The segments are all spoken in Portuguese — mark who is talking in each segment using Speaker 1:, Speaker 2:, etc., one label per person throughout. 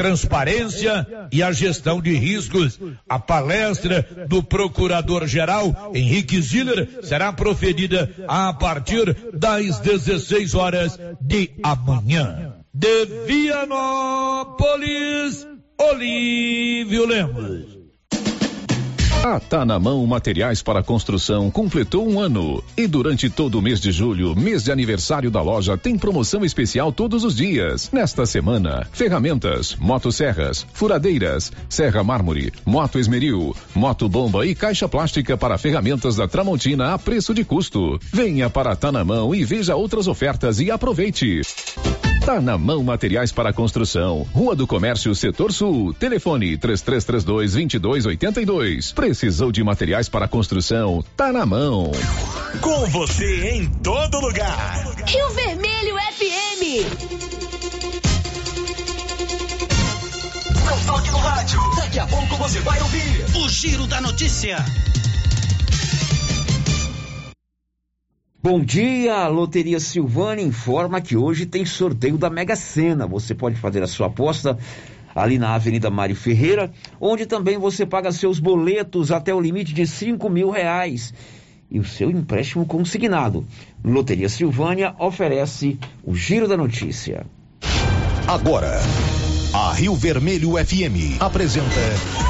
Speaker 1: transparência e a gestão de riscos. A palestra do Procurador-Geral Henrique Ziller será proferida a partir das 16 horas de amanhã. De Vianópolis, Olívio Lemos.
Speaker 2: A Tá na Mão Materiais para Construção completou um ano. E durante todo o mês de julho, mês de aniversário da loja, tem promoção especial todos os dias. Nesta semana, ferramentas, motosserras, furadeiras, serra mármore, moto esmeril, moto bomba e caixa plástica para ferramentas da Tramontina a preço de custo. Venha para Tá na Mão e veja outras ofertas e aproveite. Tá na mão materiais para construção. Rua do Comércio, Setor Sul. Telefone 3332 2282. Precisou de materiais para construção? Tá na mão.
Speaker 3: Com você em todo lugar.
Speaker 4: Rio Vermelho FM.
Speaker 3: Não toque no rádio. Daqui a pouco você vai ouvir
Speaker 5: o Giro da Notícia.
Speaker 6: Bom dia, Loteria Silvânia informa que hoje tem sorteio da Mega Sena. Você pode fazer a sua aposta ali na Avenida Mário Ferreira, onde também você paga seus boletos até o limite de cinco mil reais e o seu empréstimo consignado. Loteria Silvânia oferece o Giro da Notícia.
Speaker 3: Agora, a Rio Vermelho FM apresenta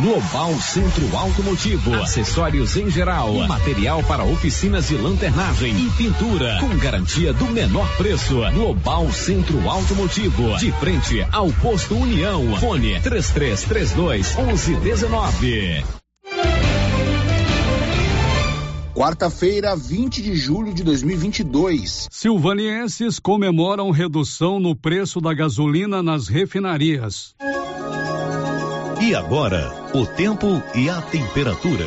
Speaker 7: Global Centro Automotivo, acessórios em geral, material para oficinas de lanternagem e pintura, com garantia do menor preço. Global Centro Automotivo, de frente ao posto União. Fone 3332 1119.
Speaker 8: Quarta-feira, 20 de julho de 2022.
Speaker 9: Silvanienses comemoram redução no preço da gasolina nas refinarias.
Speaker 3: E agora, o tempo e a temperatura.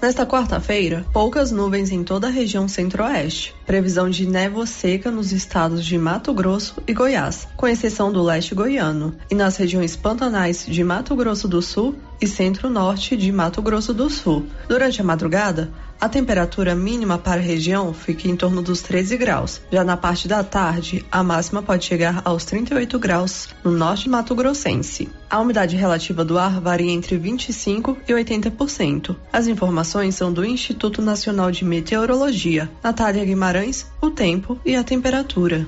Speaker 10: Nesta quarta-feira, poucas nuvens em toda a região centro-oeste. Previsão de névoa seca nos estados de Mato Grosso e Goiás, com exceção do leste goiano, e nas regiões pantanais de Mato Grosso do Sul e centro-norte de Mato Grosso do Sul. Durante a madrugada, a temperatura mínima para a região fica em torno dos 13 graus. Já na parte da tarde, a máxima pode chegar aos 38 graus no norte Mato Grossense. A umidade relativa do ar varia entre 25 e 80%. As informações são do Instituto Nacional de Meteorologia. Natália Guimarães, o tempo e a temperatura.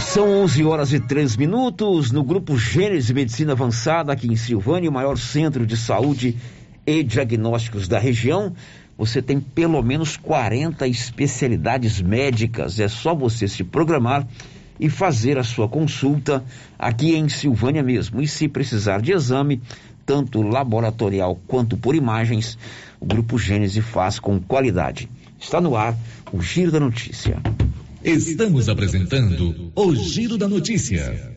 Speaker 6: São 11 horas e 3 minutos no Grupo Gênesis Medicina Avançada, aqui em Silvânia, o maior centro de saúde e diagnósticos da região, você tem pelo menos 40 especialidades médicas. É só você se programar e fazer a sua consulta aqui em Silvânia mesmo. E se precisar de exame, tanto laboratorial quanto por imagens, o Grupo Gênese faz com qualidade. Está no ar o Giro da Notícia.
Speaker 7: Estamos apresentando o Giro da Notícia.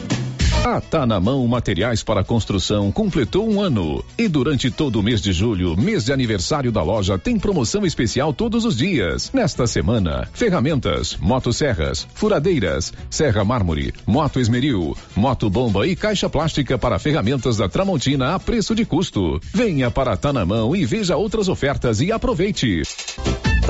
Speaker 2: A Tá na Mão Materiais para Construção completou um ano. E durante todo o mês de julho, mês de aniversário da loja, tem promoção especial todos os dias. Nesta semana, ferramentas, motosserras, furadeiras, serra mármore, moto esmeril, moto bomba e caixa plástica para ferramentas da Tramontina a preço de custo. Venha para Tá na Mão e veja outras ofertas e aproveite.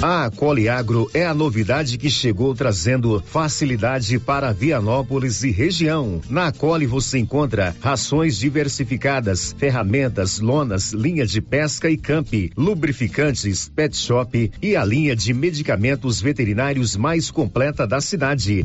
Speaker 11: A Coliagro é a novidade que chegou trazendo facilidade para Vianópolis e região. Na Coli você encontra rações diversificadas, ferramentas, lonas, linha de pesca e camp, lubrificantes, pet shop e a linha de medicamentos veterinários mais completa da cidade.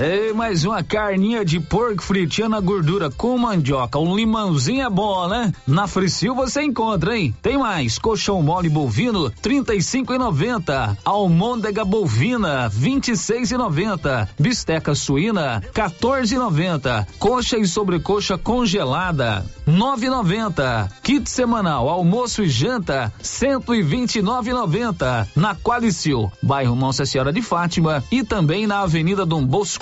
Speaker 12: Ei, mais uma carninha de porco fritinha na gordura com mandioca. Um limãozinho é bom, né? Na Fricil você encontra, hein? Tem mais. Colchão mole bovino, trinta e cinco e noventa. Almôndega bovina, vinte e seis e noventa. Bisteca suína, 14 e noventa. Coxa e sobrecoxa congelada, nove e noventa. Kit semanal, almoço e janta, cento e vinte e nove e noventa. Na Qualicil, bairro Nossa Senhora de Fátima e também na Avenida Dom Bosco.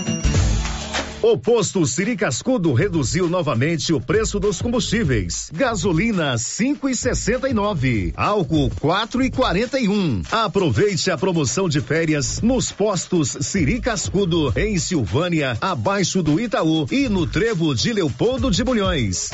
Speaker 11: O posto Siri Cascudo reduziu novamente o preço dos combustíveis. Gasolina 5,69, álcool 4,41. Aproveite a promoção de férias nos postos Siri Cascudo em Silvânia, abaixo do Itaú e no Trevo de Leopoldo de Bulhões.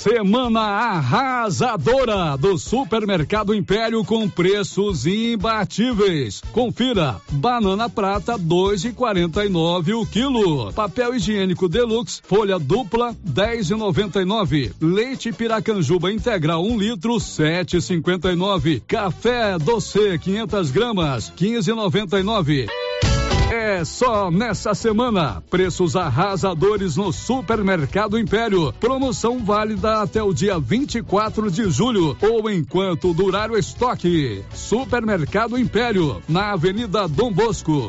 Speaker 9: Semana arrasadora do Supermercado Império com preços imbatíveis. Confira: banana prata 2,49 o quilo. Papel higiênico Deluxe folha dupla 10,99. Leite Piracanjuba integral 1 um litro 7,59. Café doce 500 gramas 15,99. É só nessa semana. Preços arrasadores no Supermercado Império. Promoção válida até o dia 24 de julho ou enquanto durar o estoque. Supermercado Império, na Avenida Dom Bosco.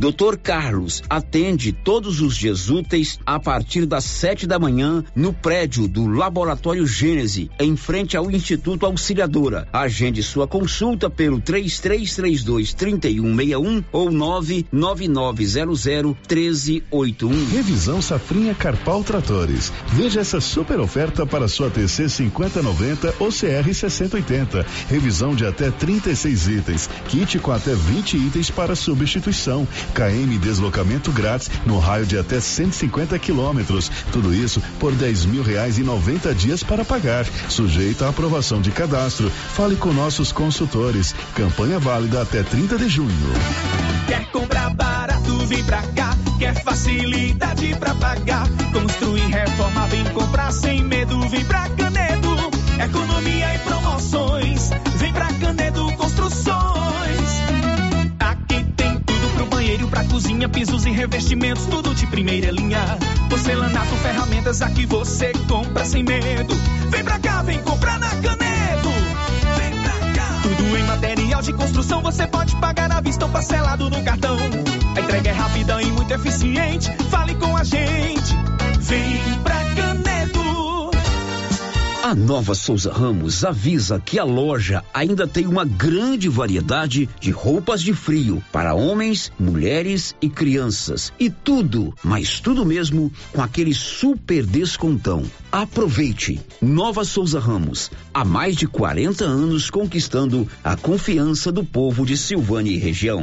Speaker 6: Doutor Carlos atende todos os dias úteis a partir das sete da manhã no prédio do Laboratório Gênese, em frente ao Instituto Auxiliadora. Agende sua consulta pelo 3332 3161 ou 99900 1381.
Speaker 3: Revisão Safrinha Carpal Tratores. Veja essa super oferta para sua TC 5090 ou CR 6080. Revisão de até 36 itens. Kit com até 20 itens para substituição KM deslocamento grátis no raio de até 150 quilômetros. Tudo isso por 10 mil reais e 90 dias para pagar. Sujeito à aprovação de cadastro. Fale com nossos consultores. Campanha válida até 30 de junho.
Speaker 13: Quer comprar barato, vem pra cá. Quer facilidade pra pagar. Construir, reforma, vem comprar sem medo, vem pra Canedo. Economia e cozinha, pisos e revestimentos, tudo de primeira linha. Porcelanato, ferramentas, aqui você compra sem medo. Vem pra cá, vem comprar na Canedo. Vem pra cá. Tudo em material de construção, você pode pagar à vista ou parcelado no cartão. A entrega é rápida e muito eficiente. Fale com a gente. Vem pra.
Speaker 6: A Nova Souza Ramos avisa que a loja ainda tem uma grande variedade de roupas de frio para homens, mulheres e crianças. E tudo, mas tudo mesmo, com aquele super descontão. Aproveite! Nova Souza Ramos, há mais de 40 anos conquistando a confiança do povo de Silvânia e região.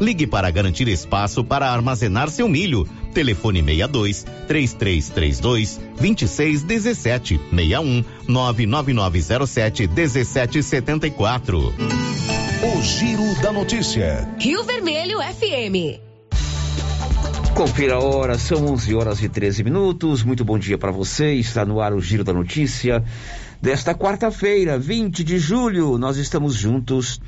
Speaker 14: Ligue para garantir espaço para armazenar seu milho. Telefone 62 3332 2617 61 99907 1774. O Giro da Notícia.
Speaker 15: Rio Vermelho FM.
Speaker 6: Confira a hora, são 11 horas e 13 minutos. Muito bom dia para você. Está no ar o Giro da Notícia. Desta quarta-feira, 20 de julho, nós estamos juntos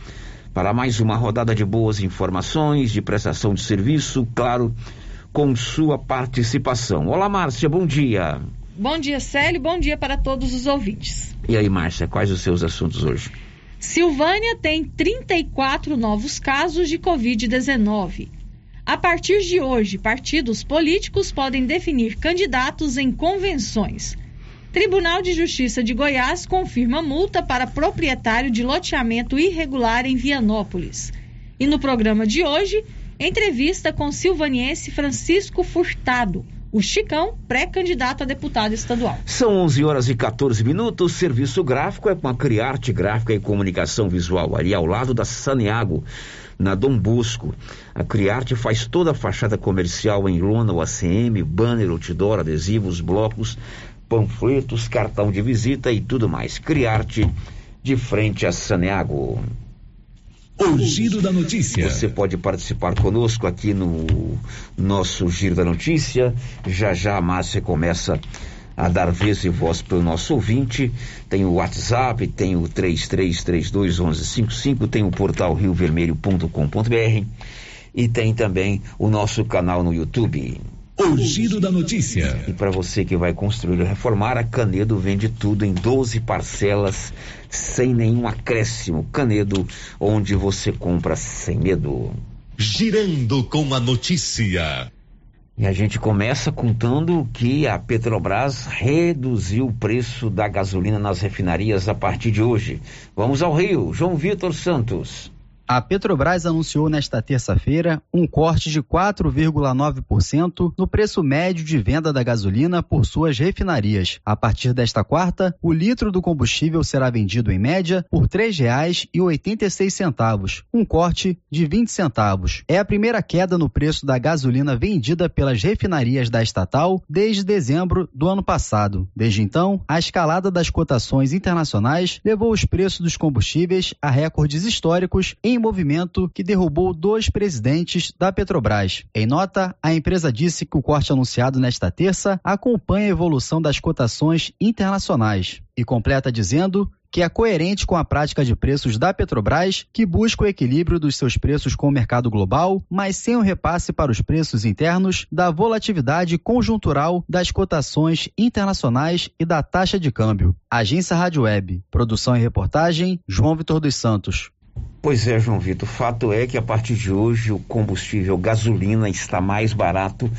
Speaker 6: para mais uma rodada de boas informações, de prestação de serviço, claro, com sua participação. Olá, Márcia, bom dia.
Speaker 16: Bom dia, Célio, bom dia para todos os ouvintes.
Speaker 6: E aí, Márcia, quais os seus assuntos hoje?
Speaker 16: Silvânia tem 34 novos casos de Covid-19. A partir de hoje, partidos políticos podem definir candidatos em convenções. Tribunal de Justiça de Goiás confirma multa para proprietário de loteamento irregular em Vianópolis. E no programa de hoje, entrevista com silvaniense Francisco Furtado, o Chicão, pré-candidato a deputado estadual.
Speaker 6: São 11 horas e 14 minutos. Serviço gráfico é com a Criarte Gráfica e Comunicação Visual, ali ao lado da Saneago, na Dom Bosco. A Criarte faz toda a fachada comercial em lona, o ACM, banner, outdoor, adesivos, blocos, panfletos, cartão de visita e tudo mais. Criarte de frente a Saneago.
Speaker 14: O Giro da Notícia.
Speaker 6: Você pode participar conosco aqui no nosso Giro da Notícia. Já já a Márcia começa a dar vez e voz para o nosso ouvinte. Tem o WhatsApp, tem o 33321155, tem o portal riovermelho.com.br e tem também o nosso canal no YouTube.
Speaker 17: O Giro da Notícia.
Speaker 6: E para você que vai construir ou reformar, a Canedo vende tudo em 12 parcelas, sem nenhum acréscimo. Canedo, onde você compra sem medo.
Speaker 17: Girando com a notícia.
Speaker 6: E a gente começa contando que a Petrobras reduziu o preço da gasolina nas refinarias a partir de hoje. Vamos ao Rio, João Vitor Santos.
Speaker 18: A Petrobras anunciou nesta terça-feira um corte de 4,9% no preço médio de venda da gasolina por suas refinarias. A partir desta quarta, o litro do combustível será vendido em média por R$ 3,86, um corte de 20 centavos. É a primeira queda no preço da gasolina vendida pelas refinarias da estatal desde dezembro do ano passado. Desde então, a escalada das cotações internacionais levou os preços dos combustíveis a recordes históricos em movimento que derrubou dois presidentes da Petrobras. Em nota, a empresa disse que o corte anunciado nesta terça acompanha a evolução das cotações internacionais e completa dizendo que é coerente com a prática de preços da Petrobras, que busca o equilíbrio dos seus preços com o mercado global, mas sem o repasse para os preços internos da volatilidade conjuntural das cotações internacionais e da taxa de câmbio. Agência Rádio Web. Produção e reportagem, João Vitor dos Santos.
Speaker 6: Pois é, João Vitor. O fato é que a partir de hoje o combustível gasolina está mais barato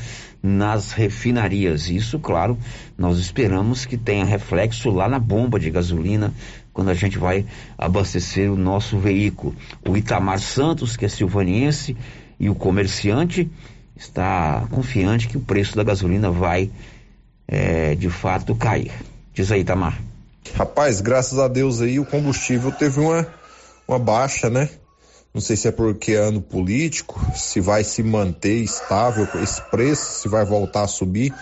Speaker 6: nas refinarias. Isso, claro, nós esperamos que tenha reflexo lá na bomba de gasolina quando a gente vai abastecer o nosso veículo. O Itamar Santos, que é silvaniense, e o comerciante está confiante que o preço da gasolina vai é, de fato cair. Diz aí, Itamar.
Speaker 19: Rapaz, graças a Deus aí o combustível teve uma uma baixa, né? Não sei se é porque é ano político, se vai se manter estável esse preço, se vai voltar a subir.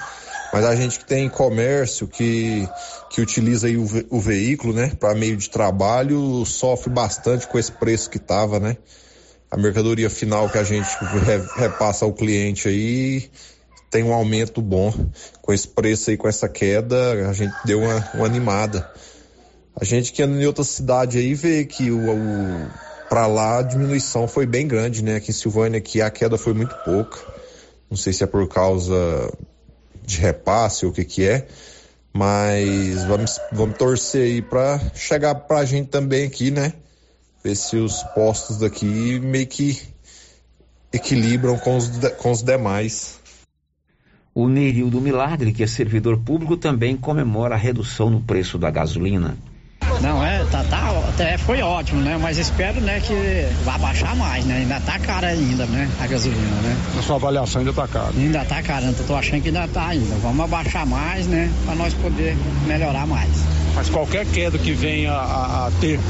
Speaker 19: Mas a gente que tem comércio, que, que utiliza aí o, o veículo, né, para meio de trabalho, sofre bastante com esse preço que tava, né? A mercadoria final que a gente repassa ao cliente aí tem um aumento bom. Com esse preço aí, com essa queda, a gente deu uma, uma animada. A gente que anda em outra cidade aí vê que o, o para lá a diminuição foi bem grande, né? Aqui em Silvânia aqui a queda foi muito pouca. Não sei se é por causa de repasse ou o que que é, mas vamos, vamos torcer aí para chegar pra gente também aqui, né? Ver se os postos daqui meio que equilibram com os, com os demais.
Speaker 6: O Nerildo Milagre, que é servidor público, também comemora a redução no preço da gasolina.
Speaker 20: Não, é, tá, tá, até foi ótimo, né? Mas espero, né, que vá baixar mais, né? Ainda tá cara ainda, né? A gasolina, né?
Speaker 21: A sua avaliação ainda tá cara?
Speaker 20: Ainda tá cara, eu tô achando que ainda tá ainda. Vamos abaixar mais, né? Pra nós poder melhorar mais.
Speaker 21: Mas qualquer queda que venha a, a, ter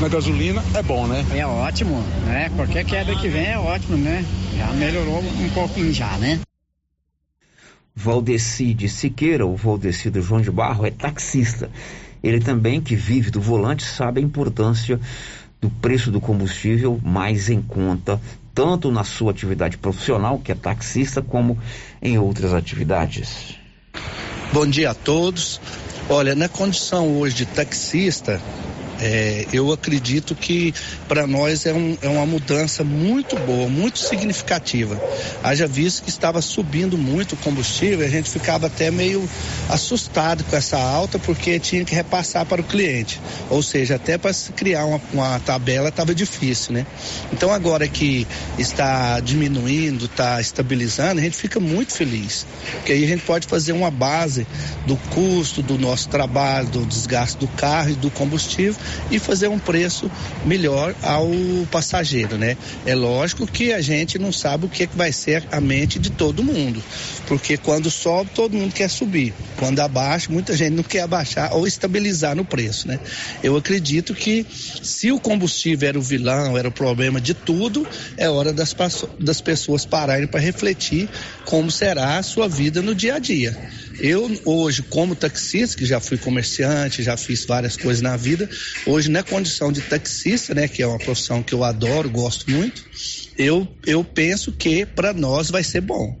Speaker 21: na gasolina é bom, né?
Speaker 20: É ótimo, né? Qualquer queda que venha é ótimo, né? Já melhorou um pouquinho já, né?
Speaker 6: Valdeci de Siqueira, o Valdeci do João de Barro, é taxista. Ele também, que vive do volante, sabe a importância do preço do combustível mais em conta, tanto na sua atividade profissional, que é taxista, como em outras atividades.
Speaker 22: Bom dia a todos. Olha, na condição hoje de taxista, é, eu acredito que para nós é, um, é, uma mudança muito boa, muito significativa. Haja visto que estava subindo muito o combustível, a gente ficava até meio assustado com essa alta, porque tinha que repassar para o cliente. Ou seja, até para se criar uma, uma tabela estava difícil, né? Então agora que está diminuindo, está estabilizando, a gente fica muito feliz. Porque aí a gente pode fazer uma base do custo do nosso trabalho, do desgaste do carro e do combustível e fazer um preço melhor ao passageiro, né? É lógico que a gente não sabe o que, que vai ser a mente de todo mundo, porque quando sobe, todo mundo quer subir. Quando abaixa, muita gente não quer abaixar ou estabilizar no preço, né? Eu acredito que se o combustível era o vilão, era o problema de tudo, é hora das, das pessoas pararem para refletir como será a sua vida no dia a dia. Eu hoje, como taxista, que já fui comerciante, já fiz várias coisas na vida, hoje na condição de taxista, né, que é uma profissão que eu adoro, gosto muito, eu, eu penso que para nós vai ser bom.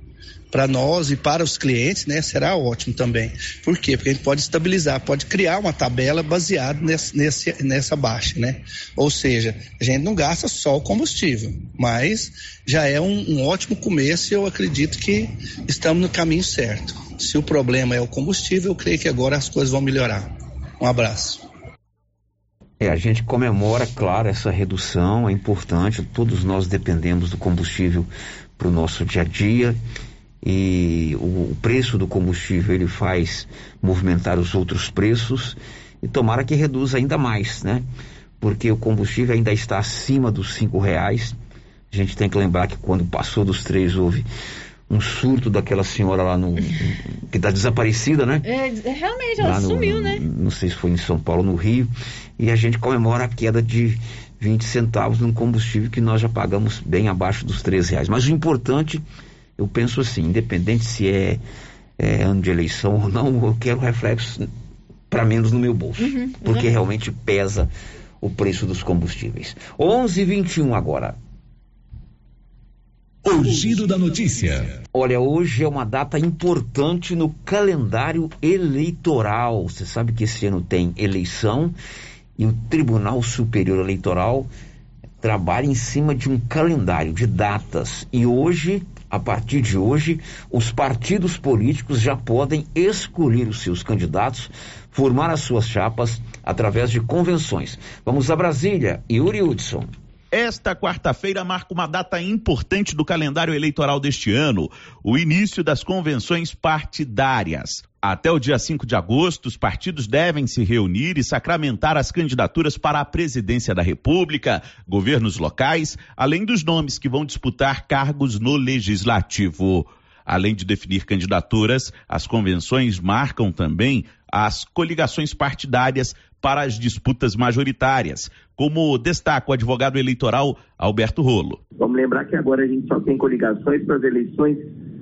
Speaker 22: para nós e para os clientes, né, será ótimo também. Por quê? Porque a gente pode estabilizar, pode criar uma tabela baseada nesse, nesse, nessa baixa, né? Ou seja, a gente não gasta só o combustível, mas já é um, um ótimo começo e eu acredito que estamos no caminho certo. Se o problema é o combustível, eu creio que agora as coisas vão melhorar. Um abraço.
Speaker 6: É, a gente comemora, claro, essa redução, é importante, todos nós dependemos do combustível para o nosso dia a dia e o, preço do combustível ele faz movimentar os outros preços e tomara que reduza ainda mais, né? Porque o combustível ainda está acima dos cinco reais. A gente tem que lembrar que quando passou dos três houve um surto daquela senhora lá no. que está desaparecida, né?
Speaker 16: É, realmente, ela no, sumiu, né?
Speaker 6: Não sei se foi em São Paulo, no Rio. E a gente comemora a queda de 20 centavos num combustível que nós já pagamos bem abaixo dos 3 reais. Mas o importante, eu penso assim, independente se é, é ano de eleição ou não, eu quero reflexos para menos no meu bolso. Uhum, porque uhum. realmente pesa o preço dos combustíveis. 11:21 agora.
Speaker 2: O da notícia.
Speaker 6: Olha, hoje é uma data importante no calendário eleitoral. Você sabe que esse ano tem eleição e o Tribunal Superior Eleitoral trabalha em cima de um calendário de datas. E hoje, a partir de hoje, os partidos políticos já podem escolher os seus candidatos, formar as suas chapas através de convenções. Vamos a Brasília, Yuri Hudson.
Speaker 23: Esta quarta-feira marca uma data importante do calendário eleitoral deste ano, o início das convenções partidárias. Até o dia 5 de agosto, os partidos devem se reunir e sacramentar as candidaturas para a presidência da República, governos locais, além dos nomes que vão disputar cargos no legislativo. Além de definir candidaturas, as convenções marcam também as coligações partidárias para as disputas majoritárias, como destaca o advogado eleitoral Alberto Rolo.
Speaker 24: Vamos lembrar que agora a gente só tem coligações para as eleições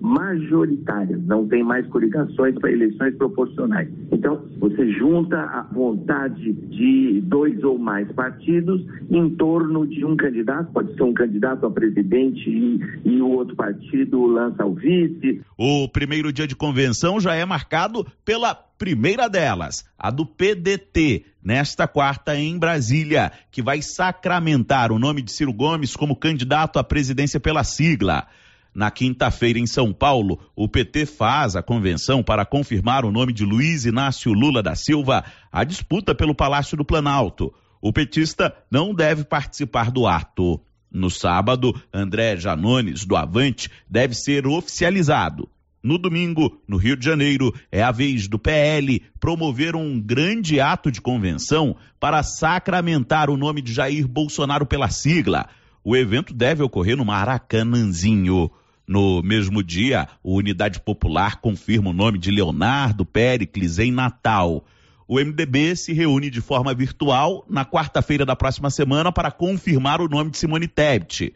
Speaker 24: majoritárias, não tem mais coligações para eleições proporcionais. Então, você junta a vontade de dois ou mais partidos em torno de um candidato, pode ser um candidato a presidente e, e o outro partido lança o vice.
Speaker 23: O primeiro dia de convenção já é marcado pela primeira delas, a do PDT, nesta quarta em Brasília, que vai sacramentar o nome de Ciro Gomes como candidato à presidência pela sigla. Na quinta-feira, em São Paulo, o PT faz a convenção para confirmar o nome de Luiz Inácio Lula da Silva à disputa pelo Palácio do Planalto. O petista não deve participar do ato. No sábado, André Janones, do Avante, deve ser oficializado. No domingo, no Rio de Janeiro, é a vez do PL promover um grande ato de convenção para sacramentar o nome de Jair Bolsonaro pela sigla. O evento deve ocorrer no Maracanãzinho. No mesmo dia, o Unidade Popular confirma o nome de Leonardo Pericles em Natal. O MDB se reúne de forma virtual na quarta-feira da próxima semana para confirmar o nome de Simone Tebet.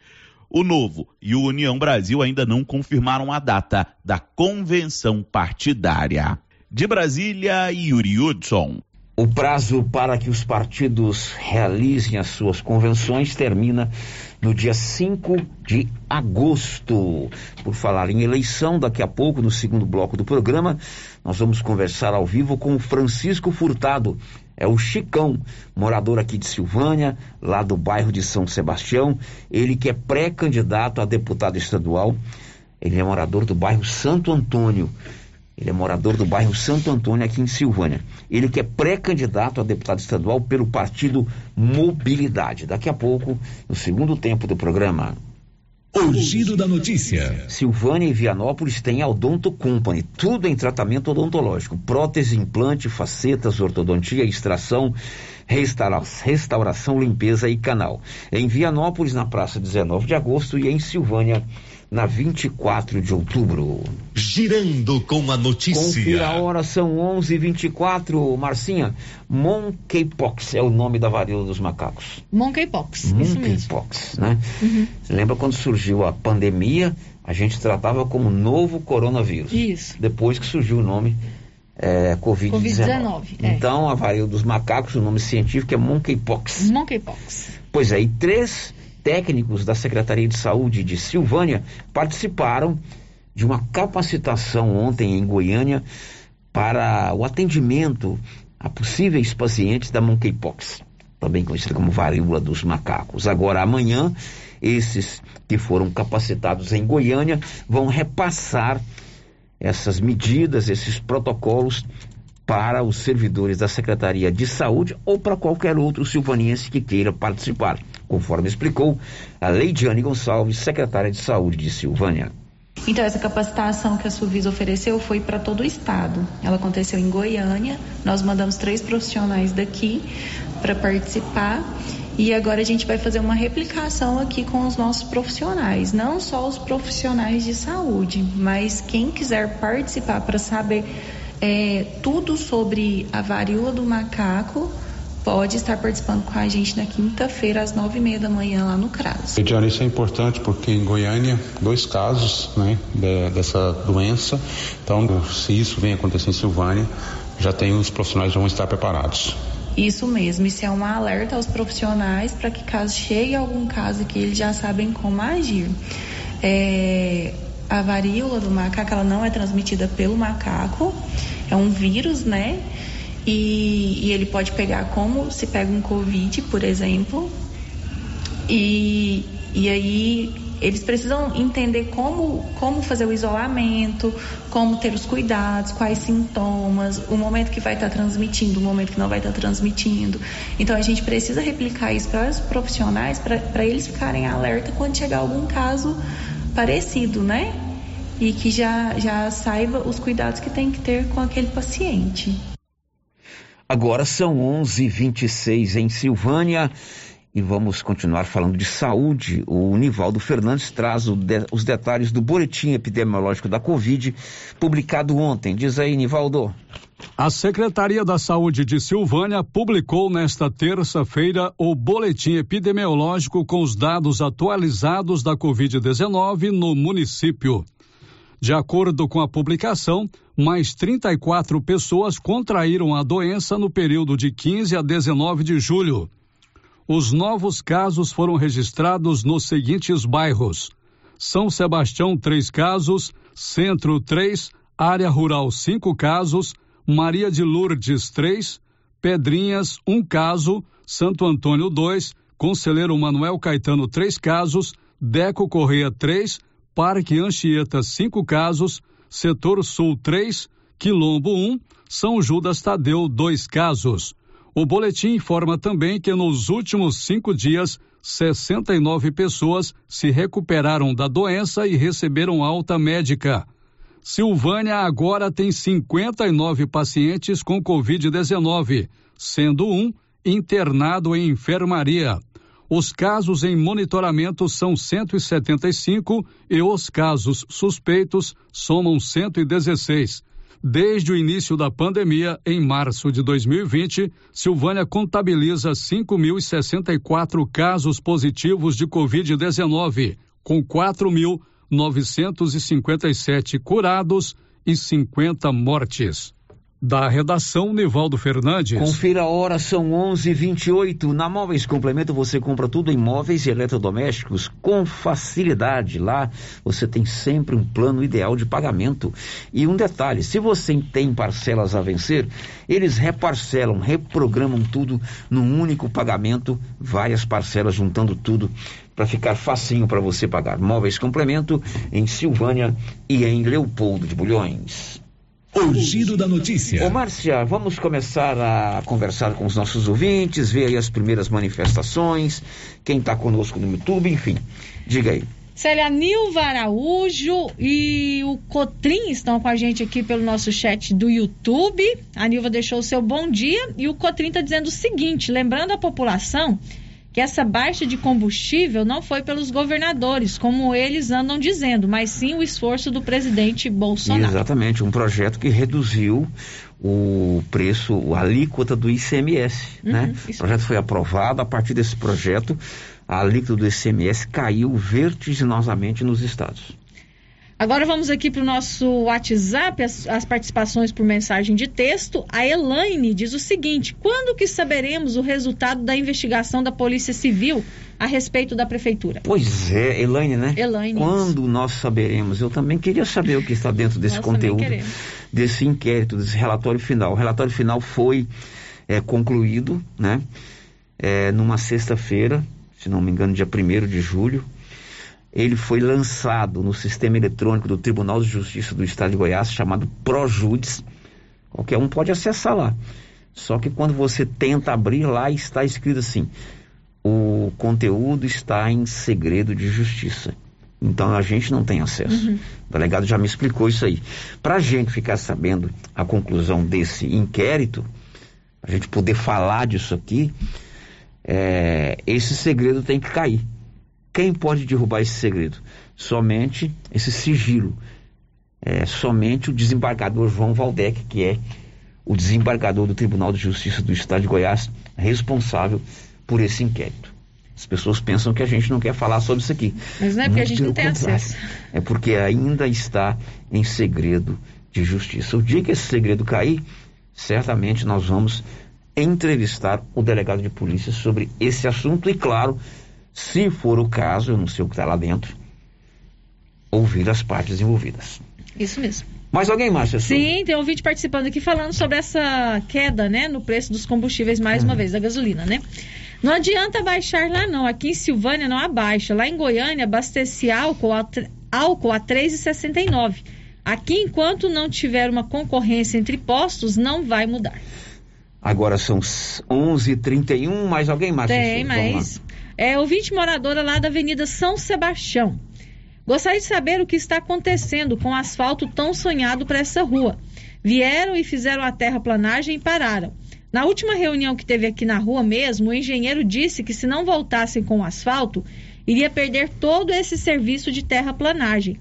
Speaker 23: O Novo e o União Brasil ainda não confirmaram a data da convenção partidária. De Brasília, Yuri Hudson.
Speaker 6: O prazo para que os partidos realizem as suas convenções termina no dia 5 de agosto. Por falar em eleição, daqui a pouco, no segundo bloco do programa, nós vamos conversar ao vivo com Francisco Furtado. É o Chicão, morador aqui de Silvânia, lá do bairro de São Sebastião. Ele que é pré-candidato a deputado estadual. Ele é morador do bairro Santo Antônio. Ele é morador do bairro Santo Antônio, aqui em Silvânia. Ele que é pré-candidato a deputado estadual pelo partido Mobilidade. Daqui a pouco, no segundo tempo do programa.
Speaker 2: O giro da notícia.
Speaker 6: Silvânia e Vianópolis têm a Odonto Company, tudo em tratamento odontológico: prótese, implante, facetas, ortodontia, extração, restaura restauração, limpeza e canal. Em Vianópolis, na praça 19 de agosto, e em Silvânia, na 24 de outubro.
Speaker 2: Girando com a notícia.
Speaker 6: Confira a hora, são 11:24. Marcinha, Monkeypox é o nome da varíola dos macacos.
Speaker 16: Monkeypox,
Speaker 6: Monkeypox, né? Uhum. Você lembra quando surgiu a pandemia? A gente tratava como novo coronavírus.
Speaker 16: Isso.
Speaker 6: Depois que surgiu o nome é, Covid-19.
Speaker 16: COVID
Speaker 6: é. Então, a varíola dos macacos, o nome científico é Monkeypox.
Speaker 16: Monkeypox.
Speaker 6: Pois é, e três técnicos da Secretaria de Saúde de Silvânia participaram de uma capacitação ontem em Goiânia para o atendimento a possíveis pacientes da monkeypox, também conhecida como varíola dos macacos. Agora, amanhã, esses que foram capacitados em Goiânia vão repassar essas medidas, esses protocolos para os servidores da Secretaria de Saúde ou para qualquer outro silvaniense que queira participar, conforme explicou a Leidiane Gonçalves, secretária de Saúde de Silvânia.
Speaker 25: Então, essa capacitação que a Suvis ofereceu foi para todo o estado. Ela aconteceu em Goiânia, nós mandamos três profissionais daqui para participar. E agora a gente vai fazer uma replicação aqui com os nossos profissionais, não só os profissionais de saúde, mas quem quiser participar para saber é, tudo sobre a varíola do macaco, pode estar participando com a gente na quinta-feira, às nove e meia da manhã, lá no CRAS.
Speaker 21: Ediane, isso é importante porque em Goiânia, dois casos né, de, dessa doença. Então, se isso vem acontecer em Silvânia, já tem os profissionais já vão estar preparados.
Speaker 25: Isso mesmo, isso é um alerta aos profissionais para que caso chegue algum caso que eles já sabem como agir. É, a varíola do macaco, ela não é transmitida pelo macaco, é um vírus, né? E, e, ele pode pegar como se pega um Covid, por exemplo. E, e aí eles precisam entender como, como fazer o isolamento, como ter os cuidados, quais sintomas, o momento que vai estar transmitindo, o momento que não vai estar transmitindo. Então a gente precisa replicar isso para os profissionais, para eles ficarem alerta quando chegar algum caso parecido, né? E que já, já saiba os cuidados que tem que ter com aquele paciente.
Speaker 6: Agora são 11:26 em Silvânia e vamos continuar falando de saúde. O Nivaldo Fernandes traz de, os detalhes do boletim epidemiológico da Covid publicado ontem. Diz aí, Nivaldo.
Speaker 9: A Secretaria da Saúde de Silvânia publicou nesta terça-feira o boletim epidemiológico com os dados atualizados da Covid-19 no município. De acordo com a publicação, mais 34 pessoas contraíram a doença no período de 15 a 19 de julho. Os novos casos foram registrados nos seguintes bairros: São Sebastião, três casos, Centro, três, Área Rural, cinco casos, Maria de Lourdes, três, Pedrinhas, um caso, Santo Antônio, dois, Conselheiro Manuel Caetano, três casos, Deco Correia, três, Parque Anchieta, cinco casos, Setor Sul, três, Quilombo, um, São Judas Tadeu, dois casos. O boletim informa também que nos últimos cinco dias, 69 pessoas se recuperaram da doença e receberam alta médica. Silvânia agora tem 59 pacientes com Covid-19, sendo um internado em enfermaria. Os casos em monitoramento são 175 e os casos suspeitos somam 116. Desde o início da pandemia, em março de 2020, Silvânia contabiliza 5.064 casos positivos de Covid-19, com 4.957 curados e 50 mortes. Da redação, Nivaldo Fernandes.
Speaker 6: Confira a hora, são 11:28. Na Móveis Complemento você compra tudo em móveis e eletrodomésticos com facilidade. Lá você tem sempre um plano ideal de pagamento. E um detalhe: se você tem parcelas a vencer, eles reparcelam, reprogramam tudo num único pagamento, várias parcelas juntando tudo para ficar facinho para você pagar. Móveis Complemento em Silvânia e em Leopoldo de Bulhões.
Speaker 17: O giro da notícia.
Speaker 6: Ô, Márcia, vamos começar a conversar com os nossos ouvintes, ver aí as primeiras manifestações, quem está conosco no YouTube, enfim. Diga aí.
Speaker 16: Célia Nilva Araújo e o Cotrim estão com a gente aqui pelo nosso chat do YouTube. A Nilva deixou o seu bom dia e o Cotrim está dizendo o seguinte: lembrando a população que essa baixa de combustível não foi pelos governadores, como eles andam dizendo, mas sim o esforço do presidente Bolsonaro.
Speaker 6: Exatamente, um projeto que reduziu o preço, a alíquota do ICMS, uhum, né? O projeto foi aprovado, a partir desse projeto, a alíquota do ICMS caiu vertiginosamente nos estados.
Speaker 16: Agora vamos aqui para o nosso WhatsApp, as, as, participações por mensagem de texto. A Elaine diz o seguinte: quando que saberemos o resultado da investigação da Polícia Civil a respeito da Prefeitura?
Speaker 6: Pois é, Elaine, né?
Speaker 16: Elaine.
Speaker 6: Quando nós saberemos? Eu também queria saber o que está dentro desse nós conteúdo, desse inquérito, desse relatório final. O relatório final foi é, concluído, né? É, numa sexta-feira, se não me engano, dia 1 de julho ele foi lançado no sistema eletrônico do Tribunal de Justiça do Estado de Goiás, chamado Projudice. Qualquer um pode acessar lá. Só que quando você tenta abrir lá, está escrito assim: o conteúdo está em segredo de justiça. Então a gente não tem acesso. Uhum. O delegado já me explicou isso aí. Para a gente ficar sabendo a conclusão desse inquérito, a gente poder falar disso aqui, é, esse segredo tem que cair. Quem pode derrubar esse segredo? Somente esse sigilo. É, somente o desembargador João Valdec, que é o desembargador do Tribunal de Justiça do Estado de Goiás, responsável por esse inquérito. As pessoas pensam que a gente não quer falar sobre isso aqui.
Speaker 16: Mas não é porque Muito a gente não tem contrário. acesso.
Speaker 6: É porque ainda está em segredo de justiça. O dia que esse segredo cair, certamente nós vamos entrevistar o delegado de polícia sobre esse assunto e, claro, se for o caso, eu não sei o que está lá dentro, ouvir as partes envolvidas.
Speaker 16: Isso mesmo.
Speaker 6: Mais alguém, Márcia?
Speaker 16: Sim, tem um ouvinte participando aqui falando sobre essa queda, né, no preço dos combustíveis, mais uma vez, da gasolina, né? Não adianta baixar lá, não. Aqui em Silvânia não abaixa. Lá em Goiânia, abastecer álcool a, álcool a R$ 3,69. Aqui, enquanto não tiver uma concorrência entre postos, não vai mudar.
Speaker 6: Agora são 11h31. Mais alguém, Márcia?
Speaker 16: Tem, mas é ouvinte moradora lá da Avenida São Sebastião. Gostaria de saber o que está acontecendo com o asfalto tão sonhado para essa rua. Vieram e fizeram a terraplanagem e pararam. Na última reunião que teve aqui na rua mesmo, o engenheiro disse que se não voltassem com o asfalto, iria perder todo esse serviço de terraplanagem.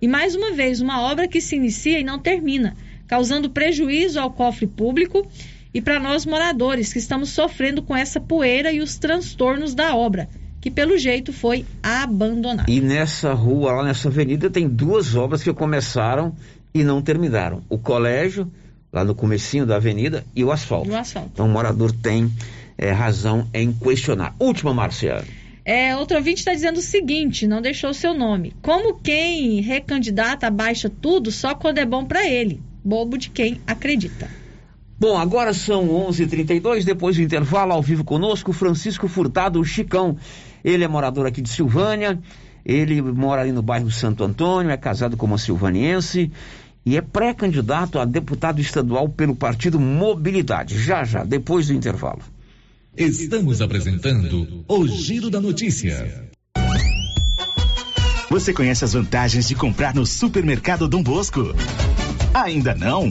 Speaker 16: E mais uma vez, uma obra que se inicia e não termina, causando prejuízo ao cofre público e para nós moradores que estamos sofrendo com essa poeira e os transtornos da obra, que pelo jeito foi abandonada.
Speaker 6: E nessa rua, lá nessa avenida, tem duas obras que começaram e não terminaram. O colégio, lá no comecinho da avenida, e o asfalto.
Speaker 16: o asfalto.
Speaker 6: Então o morador tem é, razão em questionar. Última, Marcia.
Speaker 16: É, outro ouvinte está dizendo o seguinte, não deixou o seu nome. Como quem recandidata baixa tudo só quando é bom para ele? Bobo de quem acredita.
Speaker 6: Bom, agora são 11:32 h 32 depois do intervalo, ao vivo conosco, Francisco Furtado, o Chicão. Ele é morador aqui de Silvânia, ele mora ali no bairro Santo Antônio, é casado com uma silvaniense e é pré-candidato a deputado estadual pelo partido Mobilidade. Já, já, depois do intervalo.
Speaker 2: Estamos apresentando o Giro da Notícia.
Speaker 26: Você conhece as vantagens de comprar no supermercado Dom Bosco? Ainda não?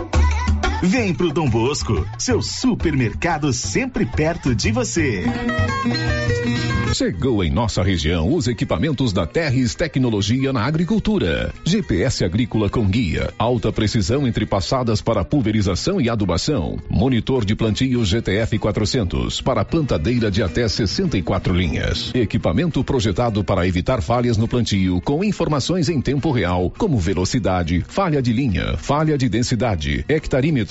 Speaker 26: Vem pro Dom Bosco, seu supermercado sempre perto de você.
Speaker 2: Chegou em nossa região os equipamentos da Terres Tecnologia na Agricultura. GPS agrícola com guia, alta precisão entre passadas para pulverização e adubação. Monitor de plantio GTF 400 para plantadeira de até 64 linhas. Equipamento projetado para evitar falhas no plantio com informações em tempo real, como velocidade, falha de linha, falha de densidade, hectarímetro,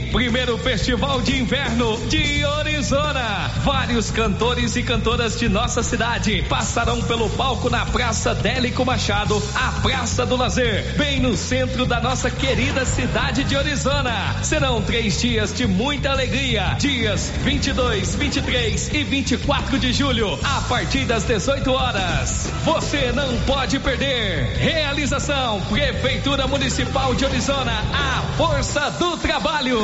Speaker 27: Primeiro festival de inverno de Orizona. Vários cantores e cantoras de nossa cidade passarão pelo palco na Praça Délico Machado, a Praça do Lazer, bem no centro da nossa querida cidade de Orizona. Serão três dias de muita alegria. Dias 22, 23 e 24 de julho, a partir das 18 horas. Você não pode perder. Realização Prefeitura Municipal de Orizona, a força do trabalho.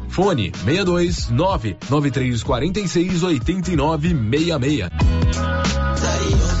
Speaker 28: Fone 62 99346 8966.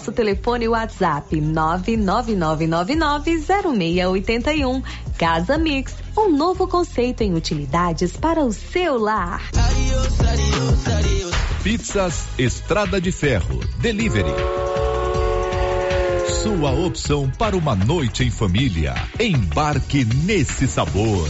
Speaker 4: Nosso telefone WhatsApp 999990681. Casa Mix, um novo conceito em utilidades para o seu lar.
Speaker 29: Pizzas Estrada de Ferro. Delivery. Sua opção para uma noite em família. Embarque nesse sabor.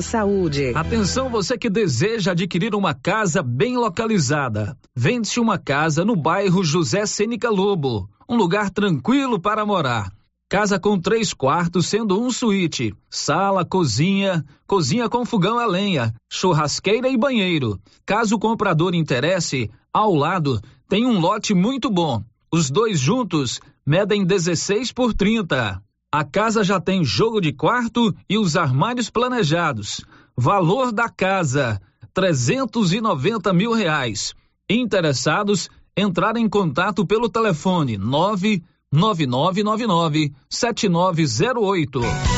Speaker 30: saúde.
Speaker 31: Atenção você que deseja adquirir uma casa bem localizada. Vende-se uma casa no bairro José Sênica Lobo, um lugar tranquilo para morar. Casa com três quartos, sendo um suíte, sala, cozinha, cozinha com fogão a lenha, churrasqueira e banheiro. Caso o comprador interesse, ao lado tem um lote muito bom. Os dois juntos medem 16 por 30. A casa já tem jogo de quarto e os armários planejados. Valor da casa: 390 mil reais. Interessados, entrar em contato pelo telefone 9 9999 7908.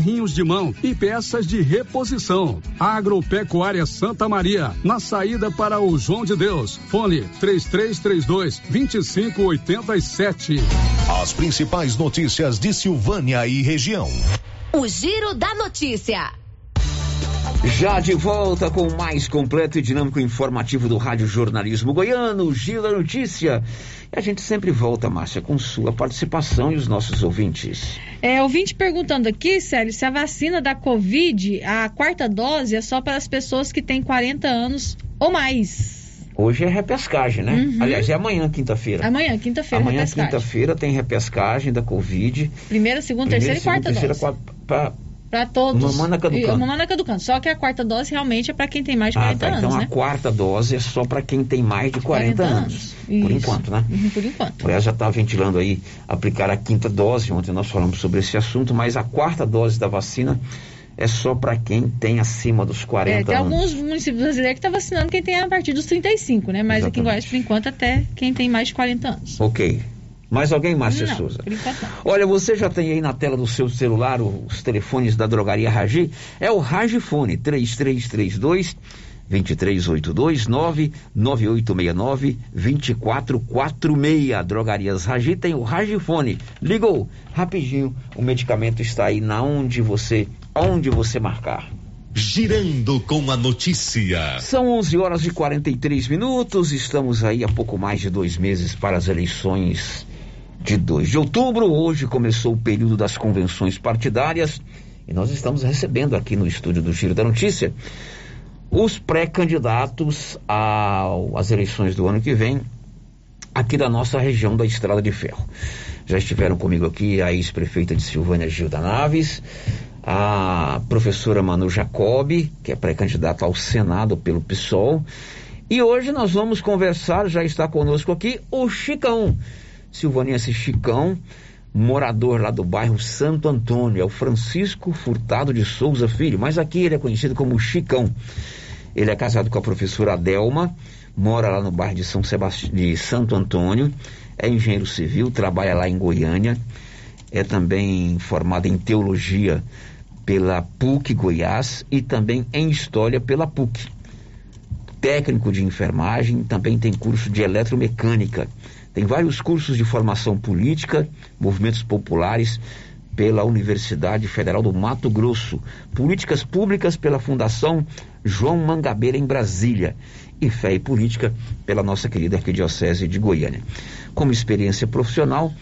Speaker 9: carrinhos de mão e peças de reposição. Agropecuária Santa Maria, na saída para o João de Deus. Fone 3332 2587.
Speaker 2: As principais notícias de Silvânia e região.
Speaker 15: O Giro da Notícia.
Speaker 6: Já de volta com o mais completo e dinâmico informativo do Rádio Jornalismo Goiano, Giro da Notícia. E a gente sempre volta, Márcia, com sua participação e os nossos ouvintes.
Speaker 16: É, ouvinte perguntando aqui, Célio, se a vacina da Covid, a quarta dose, é só para as pessoas que têm 40 anos ou mais.
Speaker 6: Hoje é repescagem, né?
Speaker 16: Uhum.
Speaker 6: Aliás, é amanhã, quinta-feira.
Speaker 16: Amanhã, quinta-feira,
Speaker 6: Amanhã, quinta-feira, tem repescagem da Covid.
Speaker 16: Primeira, segunda, terceira e quarta
Speaker 6: terceira,
Speaker 16: dose.
Speaker 6: quarta, pra-
Speaker 16: Para todos.
Speaker 6: Mamana caducando.
Speaker 16: E- Mamana caducando. Só que a quarta dose realmente é para quem tem mais de
Speaker 6: Ah,
Speaker 16: 40
Speaker 6: tá.
Speaker 16: anos,
Speaker 6: Então
Speaker 16: né?
Speaker 6: a quarta dose é só para quem tem mais de 40,
Speaker 16: 40
Speaker 6: anos. Por
Speaker 16: Isso.
Speaker 6: enquanto, né?
Speaker 16: Uhum, Por enquanto.
Speaker 6: O Goiás já está ventilando aí aplicar a quinta dose. Ontem nós falamos sobre esse assunto, mas a quarta dose da vacina é só para quem tem acima dos 40
Speaker 16: É, tem
Speaker 6: anos.
Speaker 16: alguns municípios brasileiros que estão vacinando quem tem a partir dos 35, né? Mas aqui em Goiás, por enquanto, até quem tem mais de 40 anos.
Speaker 6: Ok. Mais alguém, Márcia
Speaker 16: Não,
Speaker 6: Souza?
Speaker 16: não.
Speaker 6: Olha, você já tem aí na tela do seu celular os telefones da drogaria Ragi? É o Ragifone 3332 2382 99869 2446. Drogarias Ragi tem o Ragifone. Ligou rapidinho, o medicamento está aí na onde você, onde você marcar.
Speaker 2: Girando com a notícia.
Speaker 6: São 11 horas e 43 minutos. Estamos aí há pouco mais de dois meses para as eleições de 2 de outubro. Hoje começou o período das convenções partidárias e nós estamos recebendo aqui no estúdio do Giro da Notícia os pré-candidatos às eleições do ano que vem aqui da nossa região da Estrada de Ferro. Já estiveram comigo aqui a ex-prefeita de Silvânia, Gilda Naves, a professora Manu Jacobi, que é pré-candidata ao Senado pelo PSOL. E hoje nós vamos conversar, já está conosco aqui, o Chicão, silvanense Chicão, morador lá do bairro Santo Antônio, é o Francisco Furtado de Souza Filho, mas aqui ele é conhecido como Chicão. Ele é casado com a professora Adelma, mora lá no bairro de São Sebastião, de Santo Antônio, é engenheiro civil, trabalha lá em Goiânia, é também formado em teologia pela PUC Goiás e também em história pela PUC. Técnico de enfermagem, também tem curso de eletromecânica. Tem vários cursos de formação política, movimentos populares pela Universidade Federal do Mato Grosso, políticas públicas pela Fundação João Mangabeira em Brasília e fé e política pela nossa querida Arquidiocese de Goiânia. Como experiência profissional,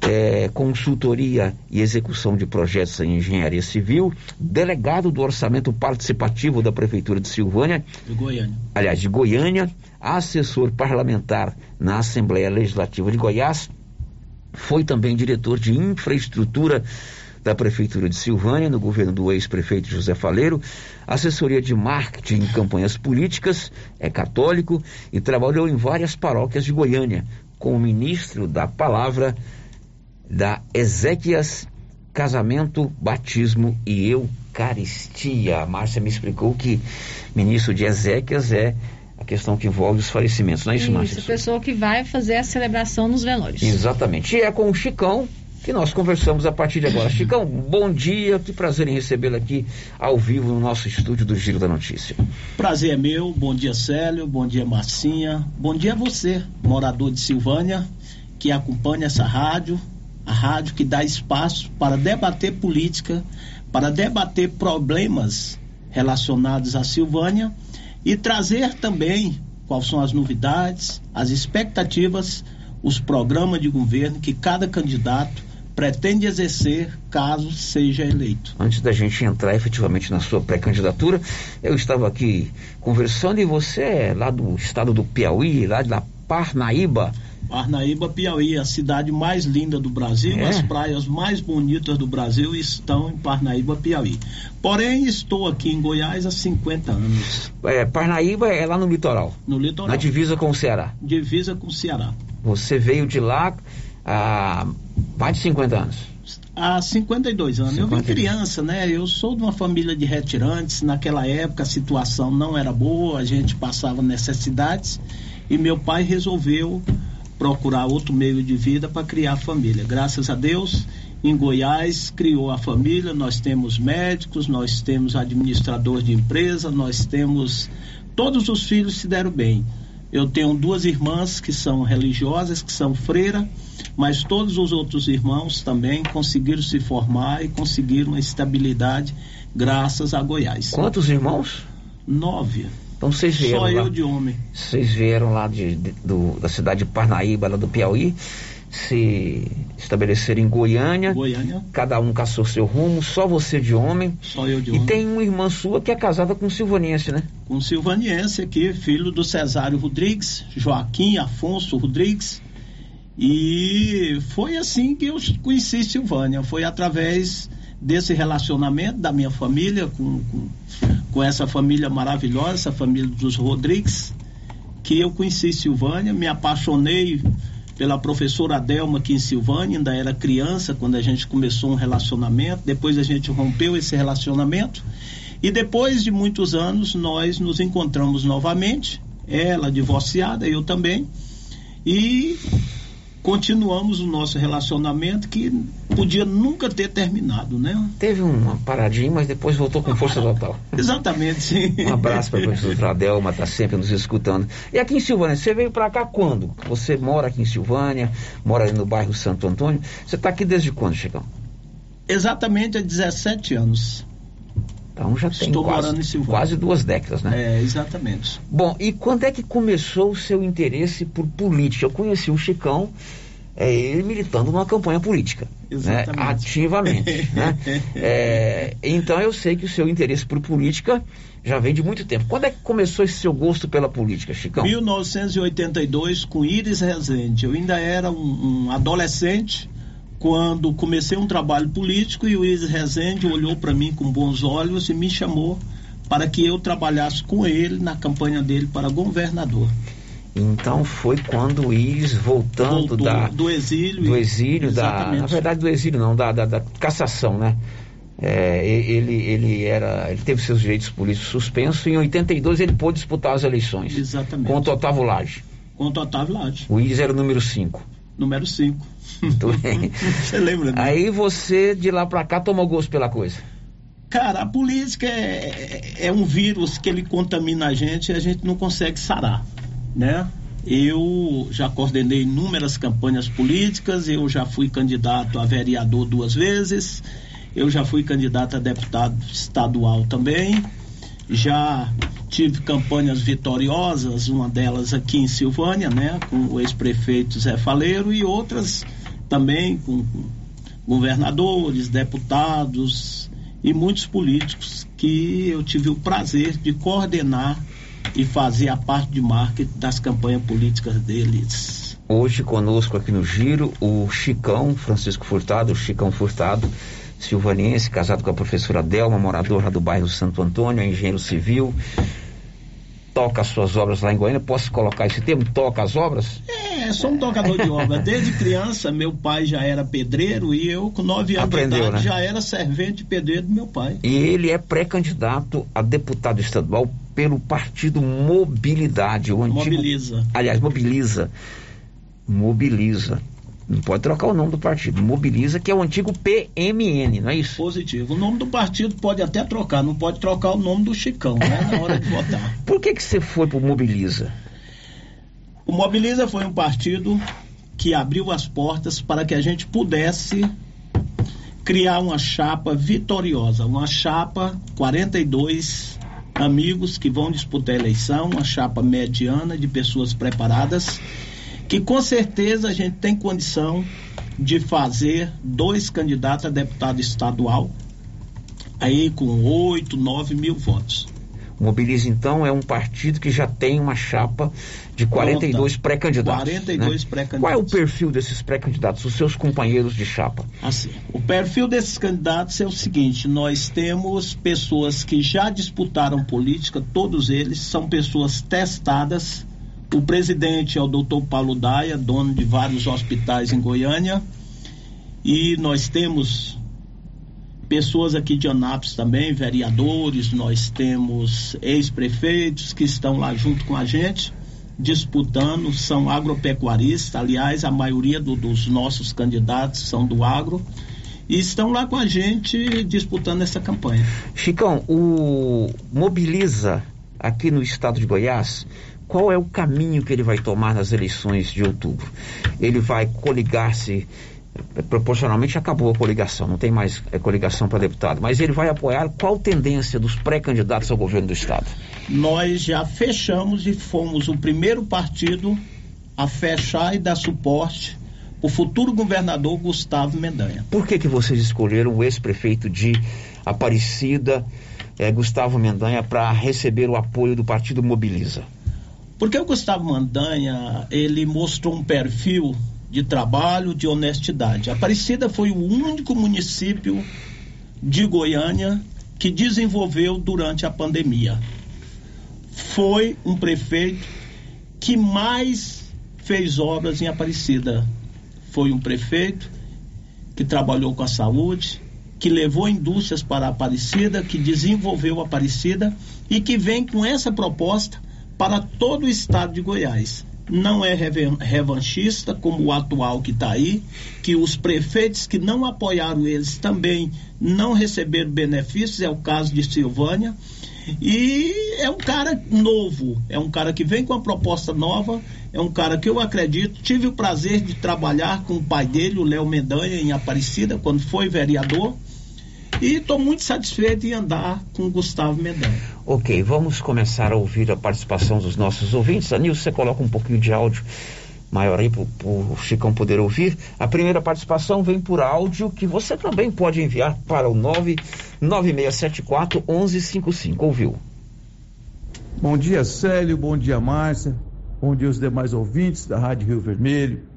Speaker 6: é, consultoria e execução de projetos em engenharia civil, delegado do orçamento participativo da Prefeitura de Silvânia,
Speaker 32: de Goiânia.
Speaker 6: aliás, de Goiânia, assessor parlamentar na Assembleia Legislativa de Goiás, foi também diretor de infraestrutura da Prefeitura de Silvânia, no governo do ex-prefeito José Faleiro, assessoria de marketing em campanhas políticas, é católico e trabalhou em várias paróquias de Goiânia, como ministro da palavra da Ezequias, casamento, batismo e Eucaristia. A Márcia me explicou que ministro de Ezequias é a questão que envolve os falecimentos, não é isso, Márcia?
Speaker 16: Isso, pessoa que vai fazer a celebração nos velórios.
Speaker 6: Exatamente. E é com o Chicão que nós conversamos a partir de agora. Chicão, bom dia, que prazer em recebê-lo aqui ao vivo no nosso estúdio do Giro da Notícia.
Speaker 32: Prazer é meu, bom dia Célio, bom dia Marcinha, bom dia você, morador de Silvânia, que acompanha essa rádio, a rádio que dá espaço para debater política, para debater problemas relacionados à Silvânia e trazer também quais são as novidades, as expectativas, os programas de governo que cada candidato pretende exercer caso seja eleito.
Speaker 6: Antes da gente entrar efetivamente na sua pré-candidatura, eu estava aqui conversando e você é lá do estado do Piauí, lá da Parnaíba.
Speaker 32: Parnaíba, Piauí, a cidade mais linda do Brasil,
Speaker 6: É?
Speaker 32: as praias mais bonitas do Brasil estão em Parnaíba, Piauí. Porém, estou aqui em Goiás há 50 anos,
Speaker 6: É, Parnaíba é lá no litoral,
Speaker 32: no litoral,
Speaker 6: na divisa com o Ceará.
Speaker 32: divisa com o Ceará.
Speaker 6: Você veio de lá há mais de 50 anos.
Speaker 32: Há 52 anos. Eu vim
Speaker 6: 52.
Speaker 32: criança, né? Eu sou de uma família de retirantes. Naquela época a situação não era boa, a gente passava necessidades e meu pai resolveu procurar outro meio de vida para criar família. Graças a Deus, em Goiás criou a família. Nós temos médicos, nós temos administrador de empresa, nós temos todos os filhos se deram bem. Eu tenho duas irmãs que são religiosas, que são freira, mas todos os outros irmãos também conseguiram se formar e conseguiram uma estabilidade graças a Goiás.
Speaker 6: Quantos irmãos?
Speaker 32: Nove.
Speaker 6: Então vocês vieram
Speaker 32: Só
Speaker 6: lá.
Speaker 32: eu de homem.
Speaker 6: Vocês vieram lá de, de- do- da cidade de Parnaíba, lá do Piauí, se estabeleceram em Goiânia.
Speaker 32: Goiânia.
Speaker 6: Cada um caçou seu rumo, só você de homem.
Speaker 32: Só eu de
Speaker 6: E
Speaker 32: homem.
Speaker 6: tem uma irmã sua que é casada com um silvanense, né?
Speaker 32: Um silvaniense aqui, filho do Cesário Rodrigues, Joaquim Afonso Rodrigues. E foi assim que eu conheci Silvânia. Foi através desse relacionamento da minha família com, com, com essa família maravilhosa, essa família dos Rodrigues, que eu conheci Silvânia, me apaixonei pela professora Adelma aqui em Silvânia, ainda era criança quando a gente começou um relacionamento, depois a gente rompeu esse relacionamento e depois de muitos anos nós nos encontramos novamente, ela divorciada, eu também, e continuamos o nosso relacionamento que podia nunca ter terminado, né?
Speaker 6: Teve uma paradinha, mas depois voltou com força total.
Speaker 32: Exatamente, sim.
Speaker 6: Um abraço para a professora Adelma, tá sempre nos escutando. E aqui em Silvânia, você veio para cá quando? Você mora aqui em Silvânia, mora no bairro Santo Antônio. Você está aqui desde quando, Chicão?
Speaker 32: Exatamente há 17 anos.
Speaker 6: Então já tem
Speaker 32: Estou
Speaker 6: quase,
Speaker 32: morando em Silvânia.
Speaker 6: quase duas décadas, né?
Speaker 32: É, exatamente.
Speaker 6: Bom, e quando é que começou o seu interesse por política? Eu conheci o Chicão, é, ele militando numa campanha política. né?
Speaker 32: Exatamente.
Speaker 6: Ativamente. né? É, então eu sei que o seu interesse por política já vem de muito tempo. Quando é que começou esse seu gosto pela política, Chicão?
Speaker 32: 1982, com Iris Rezende. Eu ainda era um, um adolescente quando comecei um trabalho político e o Iris Rezende olhou para mim com bons olhos e me chamou para que eu trabalhasse com ele na campanha dele para governador.
Speaker 6: Então foi quando o Iris voltando
Speaker 32: Voltou
Speaker 6: da,
Speaker 32: do exílio.
Speaker 6: do exílio, da, na verdade do exílio não, da, da, da cassação, né? É, ele, ele, era, ele teve seus direitos políticos suspensos e em 82 ele pôde disputar as eleições.
Speaker 32: Exatamente.
Speaker 6: Contra o Otávio Lage.
Speaker 32: Contra o Otávio Lage.
Speaker 6: O Íris era o número 5.
Speaker 32: Número 5.
Speaker 6: Muito bem.
Speaker 32: Você lembra? Né?
Speaker 6: Aí você, de lá pra cá, tomou gosto pela coisa.
Speaker 32: Cara, a política é, é um vírus que ele contamina a gente e a gente não consegue sarar, né? Eu já coordenei inúmeras campanhas políticas, eu já fui candidato a vereador duas vezes, eu já fui candidato a deputado estadual também, já tive campanhas vitoriosas, uma delas aqui em Silvânia, né, com o ex-prefeito Zé Faleiro e outras também com governadores, deputados e muitos políticos que eu tive o prazer de coordenar e fazer a parte de marketing das campanhas políticas deles.
Speaker 6: Hoje conosco aqui no Giro o Chicão Francisco Furtado, o Chicão Furtado, silvaniense, casado com a professora Delma, morador lá do bairro Santo Antônio, é engenheiro civil, toca as suas obras lá em Goiânia. Posso colocar esse termo? Toca as obras?
Speaker 32: É, sou um tocador de obra. Desde criança, meu pai já era pedreiro e eu, com nove anos
Speaker 6: Aprendeu,
Speaker 32: de idade,
Speaker 6: né?
Speaker 32: já era servente pedreiro do meu pai.
Speaker 6: E ele é pré-candidato a deputado estadual pelo partido Mobilidade. O antigo,
Speaker 32: Mobiliza.
Speaker 6: Aliás, Mobiliza. Mobiliza. Não pode trocar o nome do partido. Mobiliza, que é o antigo PMN, não é isso?
Speaker 32: Positivo. O nome do partido pode até trocar, não pode trocar o nome do Chicão, né? Na hora de votar.
Speaker 6: Por que, que você foi pro Mobiliza?
Speaker 32: O Mobiliza foi um partido que abriu as portas para que a gente pudesse criar uma chapa vitoriosa, uma chapa 42 amigos que vão disputar a eleição, uma chapa mediana de pessoas preparadas, que com certeza a gente tem condição de fazer dois candidatos a deputado estadual, aí com 8, 9 mil votos.
Speaker 6: Mobiliza, então, é um partido que já tem uma chapa de 42 pré-candidatos.
Speaker 32: 42
Speaker 6: né?
Speaker 32: pré-candidatos.
Speaker 6: Qual é o perfil desses pré-candidatos, os seus companheiros de chapa?
Speaker 32: Assim, o perfil desses candidatos é o seguinte: nós temos pessoas que já disputaram política, todos eles são pessoas testadas. O presidente é o doutor Paulo Daia, dono de vários hospitais em Goiânia. E nós temos pessoas aqui de Anápolis também, vereadores, nós temos ex-prefeitos que estão lá junto com a gente, disputando, são agropecuaristas, aliás, a maioria do, dos nossos candidatos são do agro, e estão lá com a gente disputando essa campanha.
Speaker 6: Chicão, o Mobiliza aqui no estado de Goiás, qual é o caminho que ele vai tomar nas eleições de outubro? Ele vai coligar-se proporcionalmente acabou a coligação, não tem mais é, coligação para deputado, mas ele vai apoiar qual tendência dos pré-candidatos ao governo do estado?
Speaker 32: Nós já fechamos e fomos o primeiro partido a fechar e dar suporte o futuro governador Gustavo Mendanha.
Speaker 6: Por que que vocês escolheram o ex-prefeito de Aparecida, eh, Gustavo Mendanha, para receber o apoio do partido Mobiliza?
Speaker 32: Porque o Gustavo Mendanha, ele mostrou um perfil de trabalho, de honestidade. Aparecida foi o único município de Goiânia que desenvolveu durante a pandemia. Foi um prefeito que mais fez obras em Aparecida. Foi um prefeito que trabalhou com a saúde, que levou indústrias para Aparecida, que desenvolveu Aparecida e que vem com essa proposta para todo o estado de Goiás não é revanchista como o atual que está aí, que os prefeitos que não apoiaram eles também não receberam benefícios, é o caso de Silvânia. E é um cara novo, é um cara que vem com uma proposta nova, é um cara que eu acredito. Tive o prazer de trabalhar com o pai dele, o Léo Mendanha, em Aparecida, quando foi vereador. E estou muito satisfeito em andar com o Gustavo Mendanha.
Speaker 6: Ok, vamos começar a ouvir a participação dos nossos ouvintes. Anil, você coloca um pouquinho de áudio maior aí para o Chicão poder ouvir. A primeira participação vem por áudio que você também pode enviar para o 99674 1155. Ouviu?
Speaker 33: Bom dia, Célio. Bom dia, Márcia. Bom dia aos demais ouvintes da Rádio Rio Vermelho.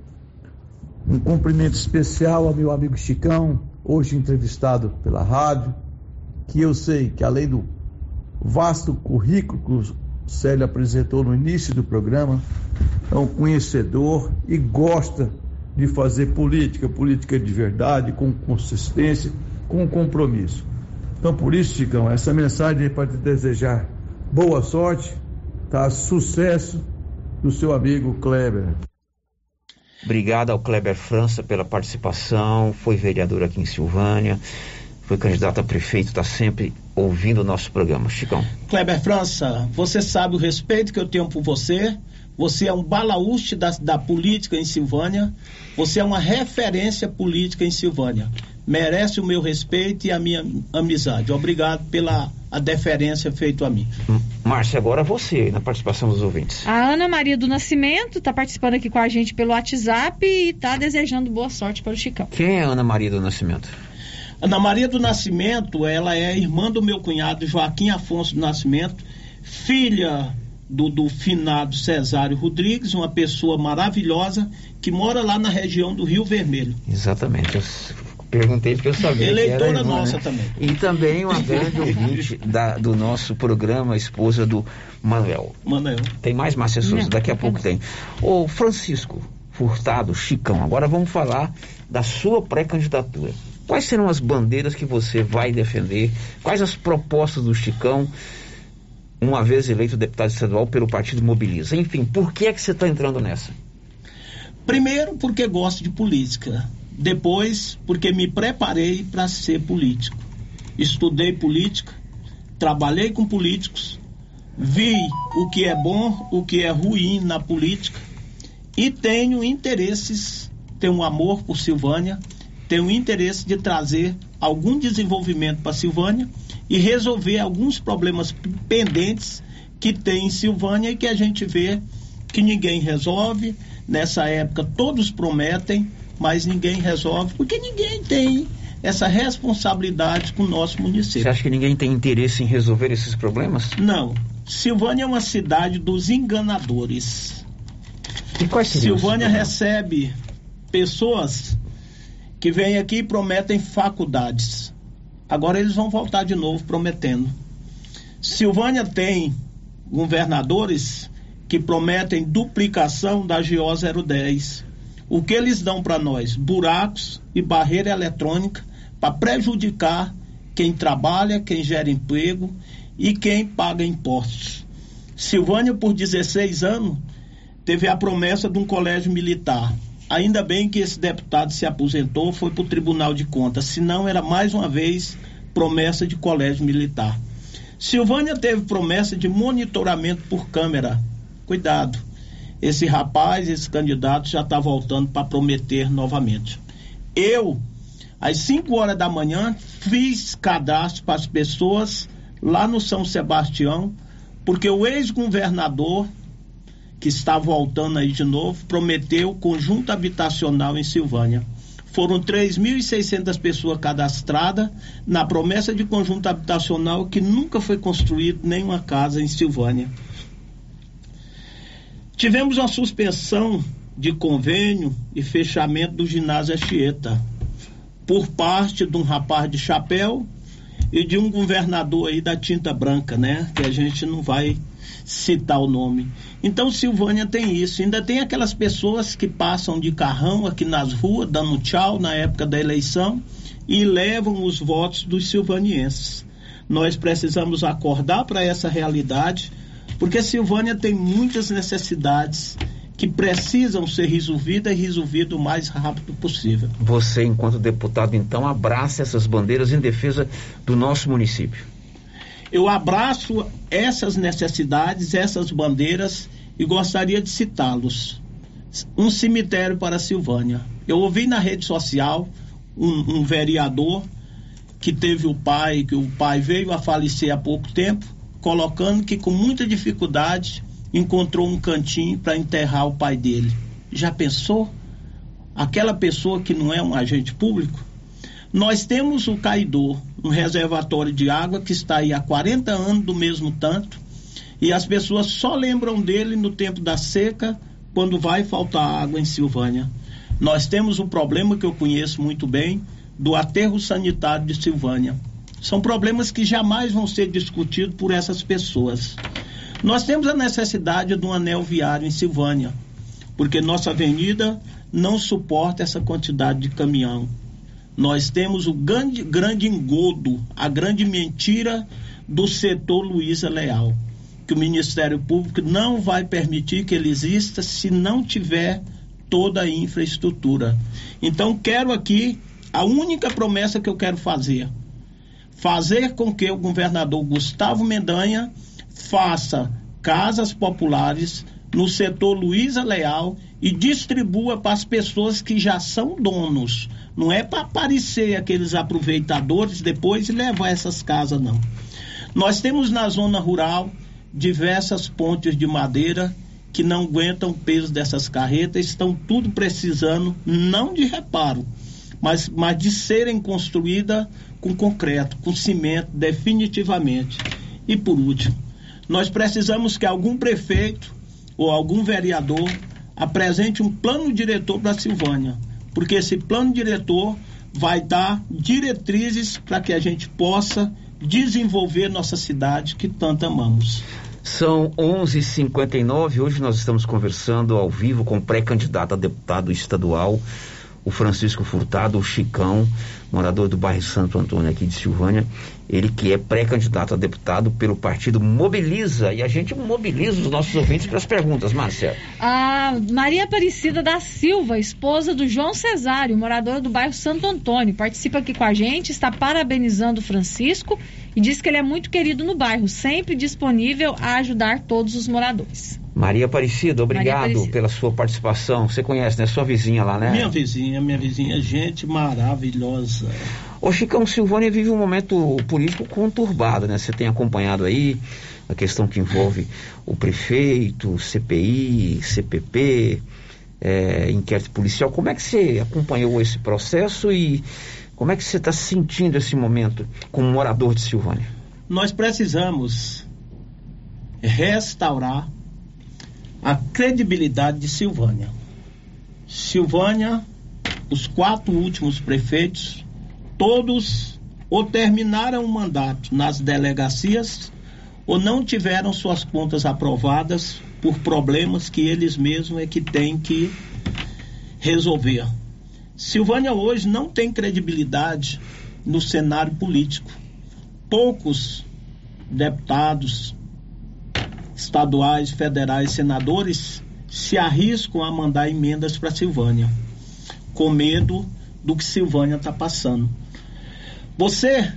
Speaker 33: Um cumprimento especial ao meu amigo Chicão, hoje entrevistado pela rádio, que eu sei que além do vasto currículo que o Célio apresentou no início do programa, é um conhecedor e gosta de fazer política, política de verdade, com consistência com compromisso. Então, por isso, Chicão, essa mensagem é para te desejar boa sorte, tá? Sucesso do seu amigo Kleber.
Speaker 6: Obrigado ao Kleber França pela participação, foi vereador aqui em Silvânia, foi candidato a prefeito, está sempre ouvindo o nosso programa. Chicão.
Speaker 32: Kleber França, você sabe o respeito que eu tenho por você. Você é um balaúste da, da política em Silvânia. Você é uma referência política em Silvânia. Merece o meu respeito e a minha amizade. Obrigado pela a deferência feita a mim.
Speaker 6: Márcia, agora você, na participação dos ouvintes.
Speaker 16: A Ana Maria do Nascimento está participando aqui com a gente pelo WhatsApp e está desejando boa sorte para o Chicão.
Speaker 6: Quem é Ana Maria do Nascimento?
Speaker 32: Ana Maria do Nascimento, ela é irmã do meu cunhado Joaquim Afonso do Nascimento, filha do, do finado Cesário Rodrigues, uma pessoa maravilhosa que mora lá na região do Rio Vermelho.
Speaker 6: Exatamente. Eu perguntei porque eu sabia
Speaker 32: Eleitora
Speaker 6: que era irmã,
Speaker 32: nossa
Speaker 6: né?
Speaker 32: também.
Speaker 6: E também uma grande ouvinte da, do nosso programa, a esposa do Manuel.
Speaker 32: Manuel.
Speaker 6: Tem mais Márcia Souza,
Speaker 32: Não,
Speaker 6: daqui a pouco tem. Ô Francisco Furtado, Chicão, agora vamos falar da sua pré-candidatura. Quais serão as bandeiras que você vai defender? Quais as propostas do Chicão, uma vez eleito deputado estadual pelo Partido Mobiliza? Enfim, por que é que você está entrando nessa?
Speaker 32: Primeiro, porque gosto de política. Depois, porque me preparei para ser político. Estudei política, trabalhei com políticos, vi o que é bom, o que é ruim na política e tenho interesses, tenho um amor por Silvânia, tenho interesse de trazer algum desenvolvimento para Silvânia e resolver alguns problemas pendentes que tem em Silvânia e que a gente vê que ninguém resolve. Nessa época todos prometem, mas ninguém resolve, porque ninguém tem essa responsabilidade com o nosso município.
Speaker 6: Você acha que ninguém tem interesse em resolver esses problemas?
Speaker 32: Não. Silvânia é uma cidade dos enganadores.
Speaker 6: E quais
Speaker 32: Silvânia recebe pessoas que vêm aqui e prometem faculdades. Agora eles vão voltar de novo prometendo. Silvânia tem governadores que prometem duplicação da GO 010. O que eles dão para nós? Buracos e barreira eletrônica para prejudicar quem trabalha, quem gera emprego e quem paga impostos. Silvânia, por 16 anos, teve a promessa de um colégio militar. Ainda bem que esse deputado se aposentou, foi para o Tribunal de Contas, senão era mais uma vez promessa de colégio militar. Silvânia teve promessa de monitoramento por câmera. Cuidado, esse rapaz, esse candidato já está voltando para prometer novamente. Eu, às 5 horas da manhã, fiz cadastro para as pessoas lá no São Sebastião, porque o ex-governador que está voltando aí de novo, prometeu conjunto habitacional em Silvânia. Foram 3.600 pessoas cadastradas na promessa de conjunto habitacional que nunca foi construído nenhuma casa em Silvânia. Tivemos uma suspensão de convênio e fechamento do ginásio Anchieta por parte de um rapaz de chapéu e de um governador aí da tinta branca, né? Que a gente não vai citar o nome. Então Silvânia tem isso. Ainda tem aquelas pessoas que passam de carrão aqui nas ruas, dando tchau na época da eleição e levam os votos dos silvanienses. Nós precisamos acordar para essa realidade, porque Silvânia tem muitas necessidades que precisam ser resolvidas e resolvidas o mais rápido possível.
Speaker 6: Você, enquanto deputado, então, abraça essas bandeiras em defesa do nosso município.
Speaker 32: Eu abraço essas necessidades, essas bandeiras e gostaria de citá-los. Um cemitério para Silvânia. Eu ouvi na rede social um, um, vereador que teve o pai, que o pai veio a falecer há pouco tempo, colocando que com muita dificuldade encontrou um cantinho para enterrar o pai dele. Já pensou? Aquela pessoa que não é um agente público? Nós temos o Caidor, um reservatório de água que está aí há 40 anos do mesmo tanto, e as pessoas só lembram dele no tempo da seca, quando vai faltar água em Silvânia. Nós temos um problema que eu conheço muito bem, do aterro sanitário de Silvânia. São problemas que jamais vão ser discutidos por essas pessoas. Nós temos a necessidade de um anel viário em Silvânia, porque nossa avenida não suporta essa quantidade de caminhão. Nós temos o grande, grande engodo, a grande mentira do setor Luiza Leal, que o Ministério Público não vai permitir que ele exista se não tiver toda a infraestrutura. Então, quero aqui, a única promessa que eu quero fazer, fazer com que o governador Gustavo Mendanha faça casas populares no setor Luiza Leal e distribua para as pessoas que já são donos. Não é para aparecer aqueles aproveitadores depois e levar essas casas, não. Nós temos na zona rural diversas pontes de madeira que não aguentam o peso dessas carretas, estão tudo precisando, não de reparo, mas, mas de serem construídas com concreto, com cimento, definitivamente. E por último, nós precisamos que algum prefeito ou algum vereador apresente um plano diretor para a Silvânia, porque esse plano diretor vai dar diretrizes para que a gente possa desenvolver nossa cidade que tanto amamos.
Speaker 6: São 11:59. Hoje nós estamos conversando ao vivo com o pré-candidato a deputado estadual, o Francisco Furtado, o Chicão, morador do bairro Santo Antônio aqui de Silvânia. Ele que é pré-candidato a deputado pelo partido Mobiliza. E a gente mobiliza os nossos ouvintes para as perguntas, Márcia.
Speaker 16: A Maria Aparecida da Silva, esposa do João Cesário, morador do bairro Santo Antônio, participa aqui com a gente, está parabenizando o Francisco e diz que ele é muito querido no bairro, sempre disponível a ajudar todos os moradores.
Speaker 6: Maria Aparecida, obrigado Maria Aparecida. pela sua participação. Você conhece, né? Sua vizinha lá, né?
Speaker 32: Minha vizinha, minha vizinha, gente maravilhosa.
Speaker 6: Ô Chicão, Silvânia vive um momento político conturbado, né? Você tem acompanhado aí a questão que envolve o prefeito, CPI, CPP, é, inquérito policial. Como é que você acompanhou esse processo e como é que você está sentindo esse momento como morador de Silvânia?
Speaker 32: Nós precisamos restaurar a credibilidade de Silvânia. Silvânia, os quatro últimos prefeitos, todos ou terminaram o mandato nas delegacias ou não tiveram suas contas aprovadas por problemas que eles mesmos é que têm que resolver. Silvânia hoje não tem credibilidade no cenário político. Poucos deputados, estaduais, federais, senadores se arriscam a mandar emendas para Silvânia, com medo do que Silvânia está passando. Você,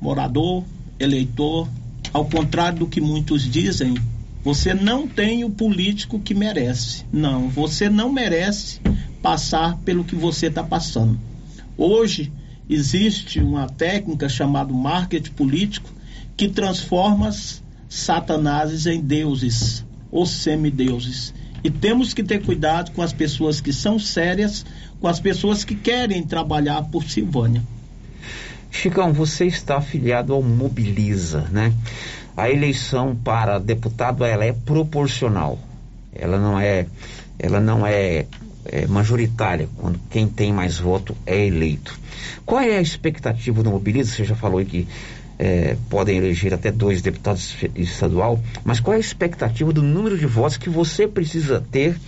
Speaker 32: morador, eleitor, ao contrário do que muitos dizem, você não tem o político que merece. Não, você não merece passar pelo que você está passando. Hoje existe uma técnica chamada marketing político que transforma satanases em deuses ou semideuses. E temos que ter cuidado com as pessoas que são sérias, com as pessoas que querem trabalhar por Silvânia.
Speaker 6: Chicão, você está afiliado ao Mobiliza, né? A eleição para deputado ela é proporcional. Ela não é, ela não é, é majoritária quando quem tem mais voto é eleito. Qual é a expectativa do Mobiliza? Você já falou que é, podem eleger até dois deputados estadual, mas qual é a expectativa do número de votos que você precisa ter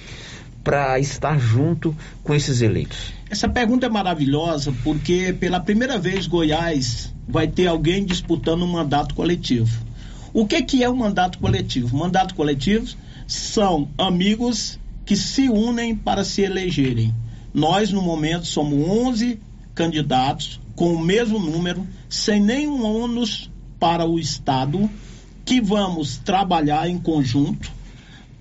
Speaker 6: para estar junto com esses eleitos?
Speaker 32: Essa pergunta é maravilhosa porque pela primeira vez Goiás vai ter alguém disputando um mandato coletivo. O que, que é um mandato coletivo? Mandato coletivo são amigos que se unem para se elegerem. Nós, no momento, somos 11 candidatos com o mesmo número, sem nenhum ônus para o Estado, que vamos trabalhar em conjunto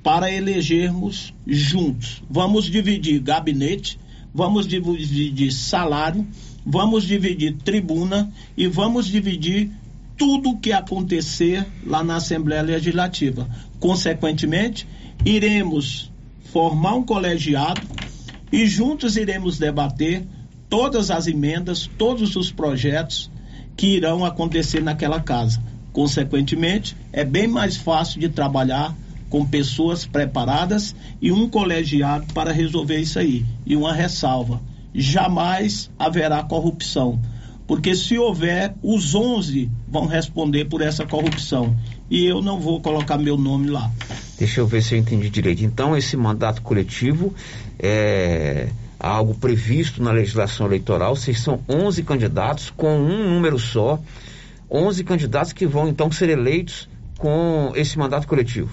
Speaker 32: para elegermos juntos. Vamos dividir gabinete, vamos dividir salário, vamos dividir tribuna e vamos dividir tudo o que acontecer lá na Assembleia Legislativa. Consequentemente, iremos formar um colegiado e juntos iremos debater todas as emendas, todos os projetos que irão acontecer naquela casa. Consequentemente, é bem mais fácil de trabalhar com pessoas preparadas e um colegiado para resolver isso aí. E uma ressalva: jamais haverá corrupção. Porque se houver, os 11 vão responder por essa corrupção. E eu não vou colocar meu nome lá.
Speaker 6: Deixa eu ver se eu entendi direito. Então, esse mandato coletivo é algo previsto na legislação eleitoral. Vocês são 11 candidatos com um número só. 11 candidatos que vão então ser eleitos com esse mandato coletivo.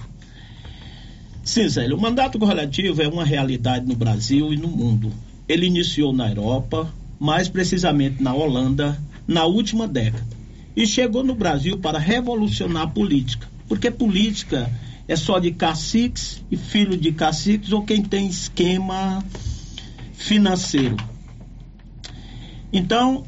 Speaker 32: Sim, Zélio, o mandato coletivo é uma realidade no Brasil e no mundo. Ele iniciou na Europa, mais precisamente na Holanda, na última década. E chegou no Brasil para revolucionar a política. Porque política é só de caciques e filho de caciques ou quem tem esquema financeiro. Então,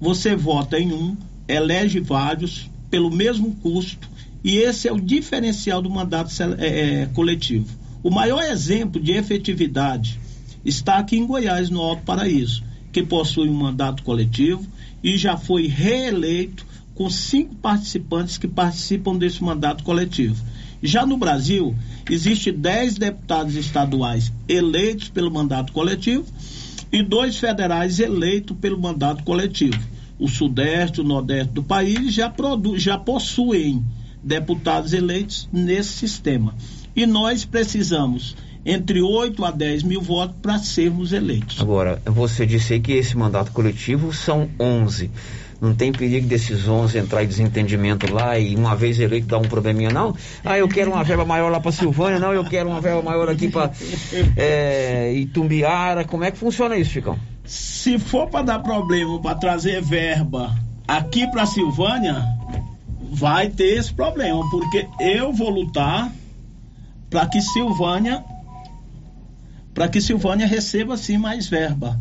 Speaker 32: você vota em um, elege vários pelo mesmo custo e esse é o diferencial do mandato é, é, coletivo. O maior exemplo de efetividade está aqui em Goiás, no Alto Paraíso, que possui um mandato coletivo e já foi reeleito com cinco participantes que participam desse mandato coletivo. Já no Brasil, existe dez deputados estaduais eleitos pelo mandato coletivo e dois federais eleitos pelo mandato coletivo. O Sudeste o Nordeste do país já, produ já possuem deputados eleitos nesse sistema. E nós precisamos entre 8 a 10 mil votos para sermos eleitos.
Speaker 6: Agora, você disse que esse mandato coletivo são 11. Não tem perigo desses 11 entrar em desentendimento lá e uma vez eleito dar um probleminha, não? Ah, eu quero uma verba maior lá para Silvânia, não, eu quero uma verba maior aqui para é, Itumbiara. Como é que funciona isso, Chicão?
Speaker 32: Se for para dar problema, para trazer verba aqui para Silvânia, vai ter esse problema, porque eu vou lutar para que Silvânia para que Silvânia receba sim mais verba.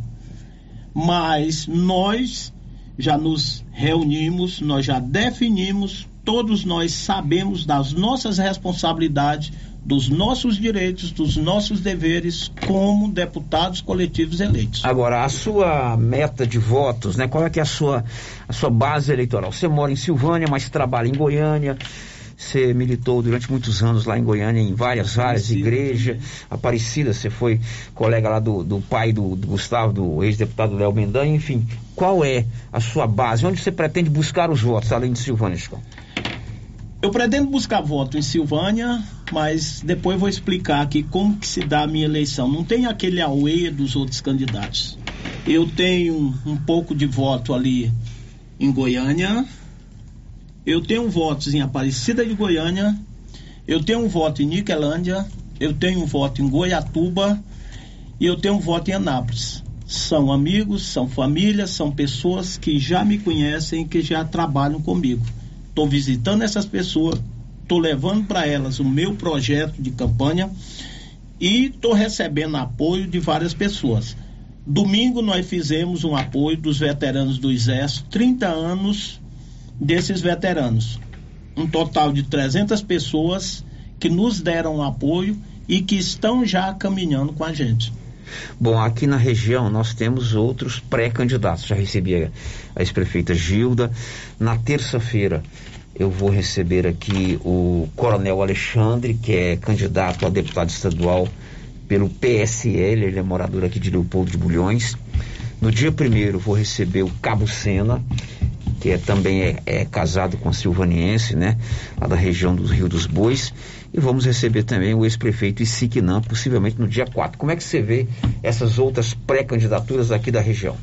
Speaker 32: Mas nós já nos reunimos, nós já definimos, todos nós sabemos das nossas responsabilidades, dos nossos direitos, dos nossos deveres como deputados coletivos eleitos.
Speaker 6: Agora, a sua meta de votos, né? Qual é que é a sua, a sua base eleitoral? Você mora em Silvânia, mas trabalha em Goiânia. Você militou durante muitos anos lá em Goiânia, em várias áreas, igreja, Aparecida, você foi colega lá do, do pai do, do Gustavo, do ex-deputado Léo Mendanha, enfim. Qual é a sua base? Onde você pretende buscar os votos, além de Silvânia, Chico?
Speaker 32: Eu pretendo buscar voto em Silvânia, mas depois vou explicar aqui como que se dá a minha eleição. Não tem aquele auê dos outros candidatos. Eu tenho um pouco de voto ali em Goiânia, eu tenho votos em Aparecida de Goiânia, eu tenho um voto em Niquelândia, eu tenho um voto em Goiatuba e eu tenho um voto em Anápolis. São amigos, são famílias, são pessoas que já me conhecem que já trabalham comigo estou visitando essas pessoas, estou levando para elas o meu projeto de campanha e estou recebendo apoio de várias pessoas. Domingo nós fizemos um apoio dos veteranos do Exército, 30 anos desses veteranos. Um total de 300 pessoas que nos deram apoio e que estão já caminhando com a gente.
Speaker 6: Bom, aqui na região nós temos outros pré-candidatos. Já recebi a, ex-prefeita Gilda. Na terça-feira eu vou receber aqui o Coronel Alexandre, que é candidato a deputado estadual pelo PSL, ele é morador aqui de Leopoldo de Bulhões. No dia primeiro vou receber o Cabo Sena, que é, também é, é, casado com a Silvaniense, né? Lá da região do Rio dos Bois. E vamos receber também o ex-prefeito Isiquinã, possivelmente no dia 4. Como é que você vê essas outras pré-candidaturas aqui da região?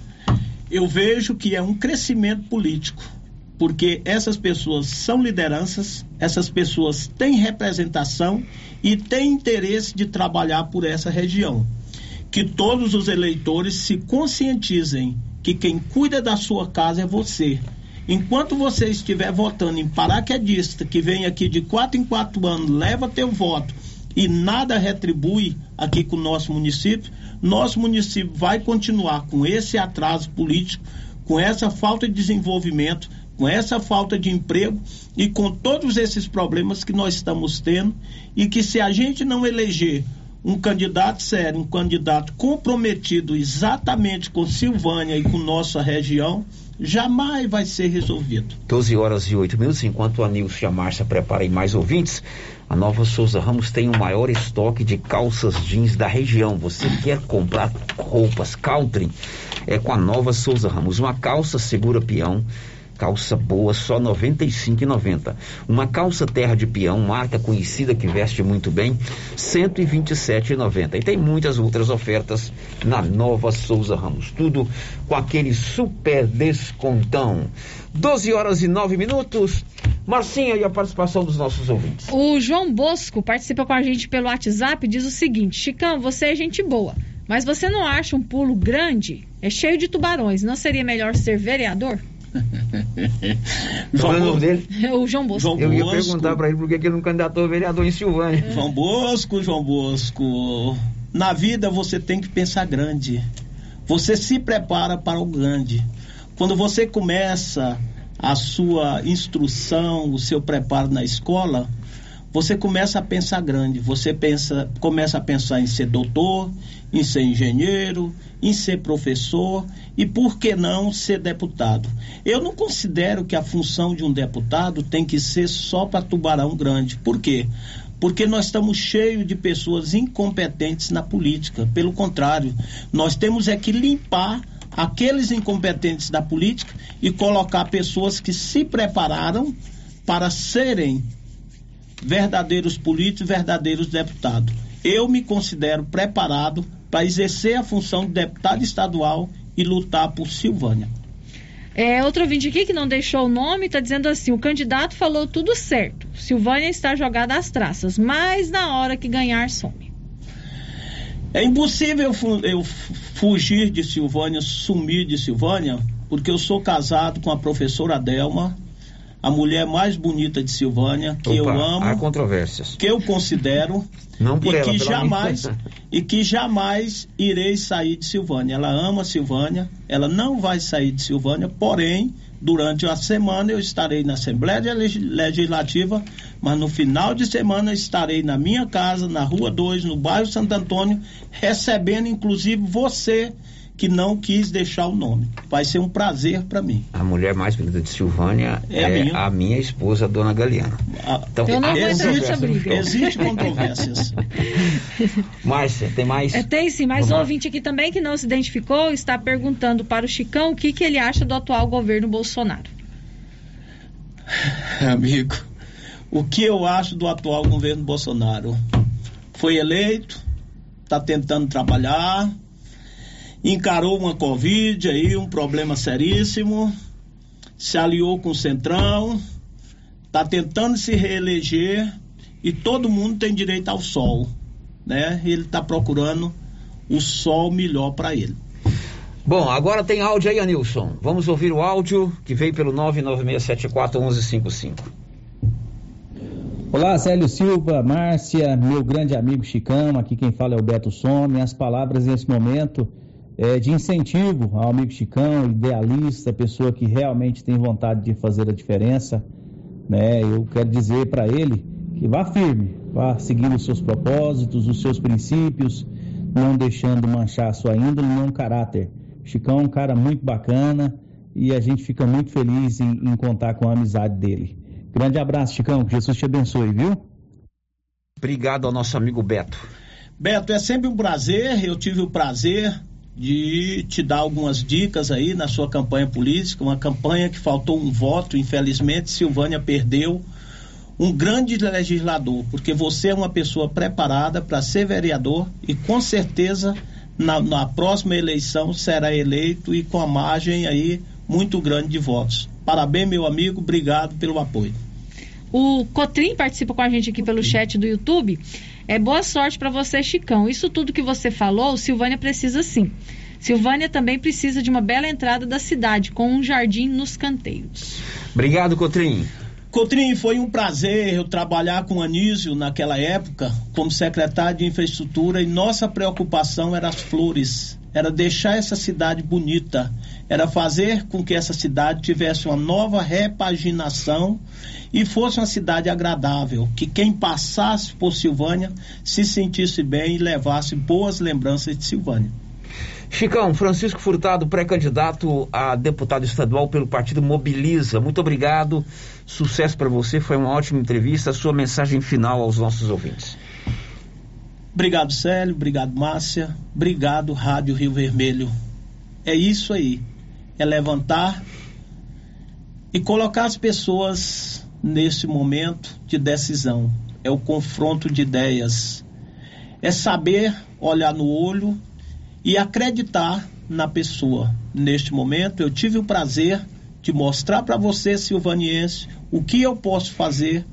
Speaker 32: Eu vejo que é um crescimento político, porque essas pessoas são lideranças, essas pessoas têm representação e têm interesse de trabalhar por essa região. Que todos os eleitores se conscientizem que quem cuida da sua casa é você Enquanto você estiver votando em paraquedista, que vem aqui de quatro em quatro anos, leva teu voto e nada retribui aqui com o nosso município, nosso município vai continuar com esse atraso político, com essa falta de desenvolvimento, com essa falta de emprego e com todos esses problemas que nós estamos tendo e que se a gente não eleger um candidato sério, um candidato comprometido exatamente com Silvânia e com nossa região, jamais vai ser resolvido.
Speaker 6: 12 horas e 8 minutos, enquanto a Nilce e a Márcia preparem mais ouvintes, a Nova Souza Ramos tem o maior estoque de calças jeans da região. Você quer comprar roupas country? É com a Nova Souza Ramos. Uma calça segura peão Calça boa, só R$ 95,90. Uma calça terra de peão, marca conhecida que veste muito bem, R$ 127,90. E tem muitas outras ofertas na Nova Souza Ramos. Tudo com aquele super descontão. 12 horas e 9 minutos. Marcinha, e a participação dos nossos ouvintes?
Speaker 16: O João Bosco participa com a gente pelo WhatsApp diz o seguinte: Chicão, você é gente boa, mas você não acha um pulo grande? É cheio de tubarões. Não seria melhor ser vereador?
Speaker 6: Qual é o nome dele?
Speaker 16: o João Bosco.
Speaker 6: Eu ia perguntar para ele por que ele não candidatou a vereador em Silvânia.
Speaker 32: João Bosco, João Bosco. Na vida você tem que pensar grande. Você se prepara para o grande. Quando você começa a sua instrução, o seu preparo na escola, você começa a pensar grande. Você pensa, começa a pensar em ser doutor, em ser engenheiro, em ser professor e por que não ser deputado. Eu não considero que a função de um deputado tem que ser só para tubarão grande. Por quê? Porque nós estamos cheios de pessoas incompetentes na política. Pelo contrário, nós temos é que limpar aqueles incompetentes da política e colocar pessoas que se prepararam para serem verdadeiros políticos, verdadeiros deputados. Eu me considero preparado para exercer a função de deputado estadual e lutar por Silvânia.
Speaker 16: É, outro ouvinte aqui que não deixou o nome está dizendo assim: o candidato falou tudo certo. Silvânia está jogada às traças, mas na hora que ganhar, some.
Speaker 32: É impossível eu fugir de Silvânia, sumir de Silvânia, porque eu sou casado com a professora Delma, a mulher mais bonita de Silvânia, que Opa, eu amo.
Speaker 6: Há controvérsias.
Speaker 32: Que eu considero.
Speaker 6: Não por
Speaker 32: e
Speaker 6: ela,
Speaker 32: que jamais E que jamais irei sair de Silvânia. Ela ama Silvânia, ela não vai sair de Silvânia, porém, durante a semana eu estarei na Assembleia Legislativa, mas no final de semana estarei na minha casa, na Rua 2, no bairro Santo Antônio, recebendo inclusive você que não quis deixar o nome. Vai ser um prazer para mim.
Speaker 6: A mulher mais bonita de Silvânia é, é a, minha? a, minha? esposa, Dona Galeana.
Speaker 16: Ah, então, Eu não existe,
Speaker 32: briga. existe controvérsias.
Speaker 6: Márcia, tem mais?
Speaker 16: É, tem sim, mais um ouvinte aqui também que não se identificou está perguntando para o Chicão o que, que ele acha do atual governo Bolsonaro.
Speaker 32: Amigo, o que eu acho do atual governo Bolsonaro? Foi eleito, está tentando trabalhar, encarou uma Covid aí, um problema seríssimo, se aliou com o Centrão, está tentando se reeleger e todo mundo tem direito ao sol, né? Ele está procurando o sol melhor para ele.
Speaker 6: Bom, agora tem áudio aí, Anilson. Vamos ouvir o áudio que veio pelo 996741155.
Speaker 34: Olá, Célio Silva, Márcia, meu grande amigo Chicão, aqui quem fala é o Beto Som. Minhas palavras nesse momento é, de incentivo ao amigo Chicão, idealista, pessoa que realmente tem vontade de fazer a diferença. Né? Eu quero dizer para ele que vá firme, vá seguindo os seus propósitos, os seus princípios, não deixando manchar a sua índole, nem um caráter. Chicão é um cara muito bacana e a gente fica muito feliz em, em contar com a amizade dele. Grande abraço, Chicão, que Jesus te abençoe, viu?
Speaker 6: Obrigado ao nosso amigo Beto.
Speaker 32: Beto, é sempre um prazer, eu tive o prazer de te dar algumas dicas aí na sua campanha política, uma campanha que faltou um voto, infelizmente Silvânia perdeu um grande legislador, porque você é uma pessoa preparada para ser vereador e com certeza na, na, próxima eleição será eleito e com a margem aí muito grande de votos. Parabéns, meu amigo, obrigado pelo apoio.
Speaker 16: O Cotrim participa com a gente aqui pelo chat do YouTube. É boa sorte para você, Chicão. Isso tudo que você falou, Silvânia precisa sim. Silvânia também precisa de uma bela entrada da cidade, com um jardim nos canteiros.
Speaker 6: Obrigado, Cotrim.
Speaker 32: Cotrim, foi um prazer eu trabalhar com o Anísio naquela época, como secretário de infraestrutura, e nossa preocupação era as flores, era deixar essa cidade bonita, era fazer com que essa cidade tivesse uma nova repaginação e fosse uma cidade agradável, que quem passasse por Silvânia se sentisse bem e levasse boas lembranças de Silvânia.
Speaker 6: Chicão, Francisco Furtado, pré-candidato a deputado estadual pelo partido Mobiliza. Muito obrigado, sucesso para você, foi uma ótima entrevista. Sua mensagem final aos nossos ouvintes.
Speaker 32: Obrigado, Célio, obrigado, Márcia, obrigado, Rádio Rio Vermelho. É isso aí, é levantar e colocar as pessoas nesse momento de decisão. É o confronto de ideias. É saber olhar no olho e acreditar na pessoa. Neste momento, eu tive o prazer de mostrar para você, silvaniense, o que eu posso fazer.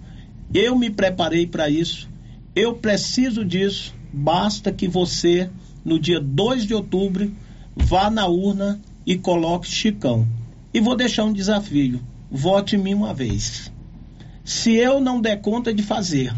Speaker 32: Eu me preparei para isso. Eu preciso disso. Basta que você, no dia 2 de outubro, vá na urna e coloque Chicão. E vou deixar um desafio: vote em mim uma vez. Se eu não der conta de fazer,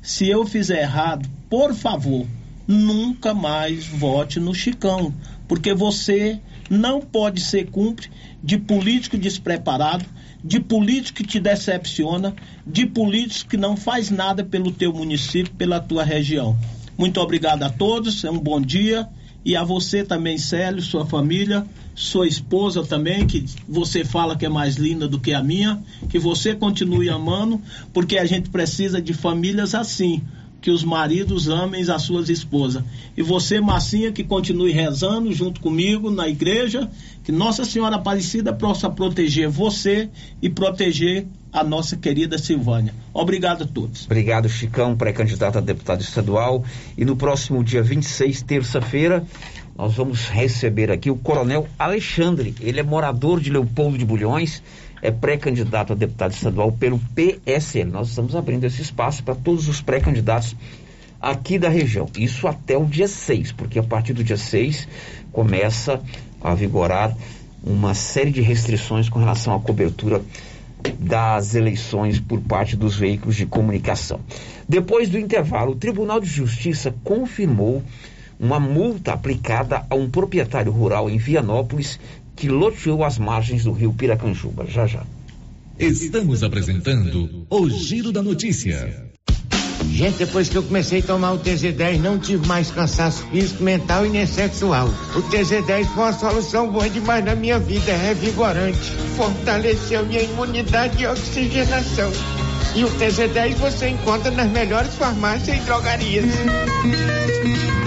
Speaker 32: se eu fizer errado, por favor, nunca mais vote no Chicão, porque você não pode ser cúmplice de político despreparado, de político que te decepciona, de político que não faz nada pelo teu município, pela tua região. Muito obrigado a todos, é um bom dia e a você também, Célio, sua família, sua esposa também, que você fala que é mais linda do que a minha, que você continue amando, porque a gente precisa de famílias assim, que os maridos amem as suas esposas. E você, Massinha, que continue rezando junto comigo na igreja, que Nossa Senhora Aparecida possa proteger você e proteger a nossa querida Silvânia. Obrigado a todos.
Speaker 6: Obrigado, Chicão, pré-candidato a deputado estadual. E no próximo dia 26, terça-feira, nós vamos receber aqui o Coronel Alexandre. Ele é morador de Leopoldo de Bulhões, é pré-candidato a deputado estadual pelo PSL. Nós estamos abrindo esse espaço para todos os pré-candidatos aqui da região. Isso até o dia 6, porque a partir do dia 6 começa a vigorar uma série de restrições com relação à cobertura das eleições por parte dos veículos de comunicação. Depois do intervalo, o Tribunal de Justiça confirmou uma multa aplicada a um proprietário rural em Vianópolis que loteou as margens do rio Piracanjuba. Já já.
Speaker 2: Estamos apresentando o Giro da Notícia.
Speaker 35: Gente, depois que eu comecei a tomar o TZ10, não tive mais cansaço físico, mental e nem sexual. O TZ10 foi uma solução boa demais na minha vida, é revigorante. Fortaleceu minha imunidade e oxigenação. E o TZ10 você encontra nas melhores farmácias e drogarias.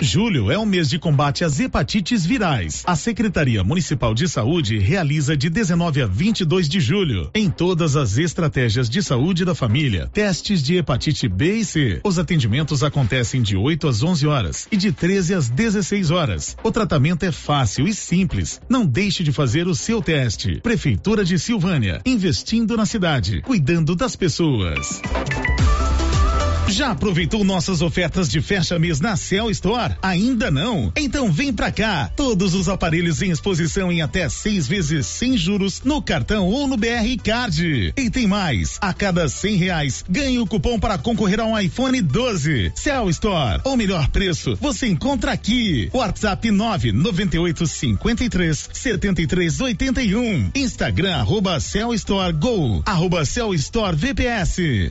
Speaker 36: Julho é o mês de combate às hepatites virais. A Secretaria Municipal de Saúde realiza de 19 a 22 de julho, em todas as estratégias de saúde da família, testes de hepatite B e C. Os atendimentos acontecem de 8 às 11 horas e de 13 às 16 horas. O tratamento é fácil e simples. Não deixe de fazer o seu teste. Prefeitura de Silvânia, investindo na cidade, cuidando das pessoas. Já aproveitou nossas ofertas de fecha mês na Cell Store? Ainda não? Então vem pra cá. Todos os aparelhos em exposição em até seis vezes sem juros no cartão ou no BR Card. E tem mais. A cada cem reais ganhe o cupom para concorrer a um iPhone 12. Cell Store. O melhor preço você encontra aqui. WhatsApp 998 53 73 81. Instagram arroba Cell Store Go. Arroba Cell Store VPS.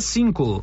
Speaker 37: 65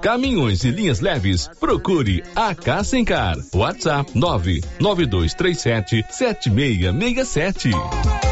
Speaker 38: caminhões e linhas leves, procure a Cassencar. WhatsApp 99237 7667.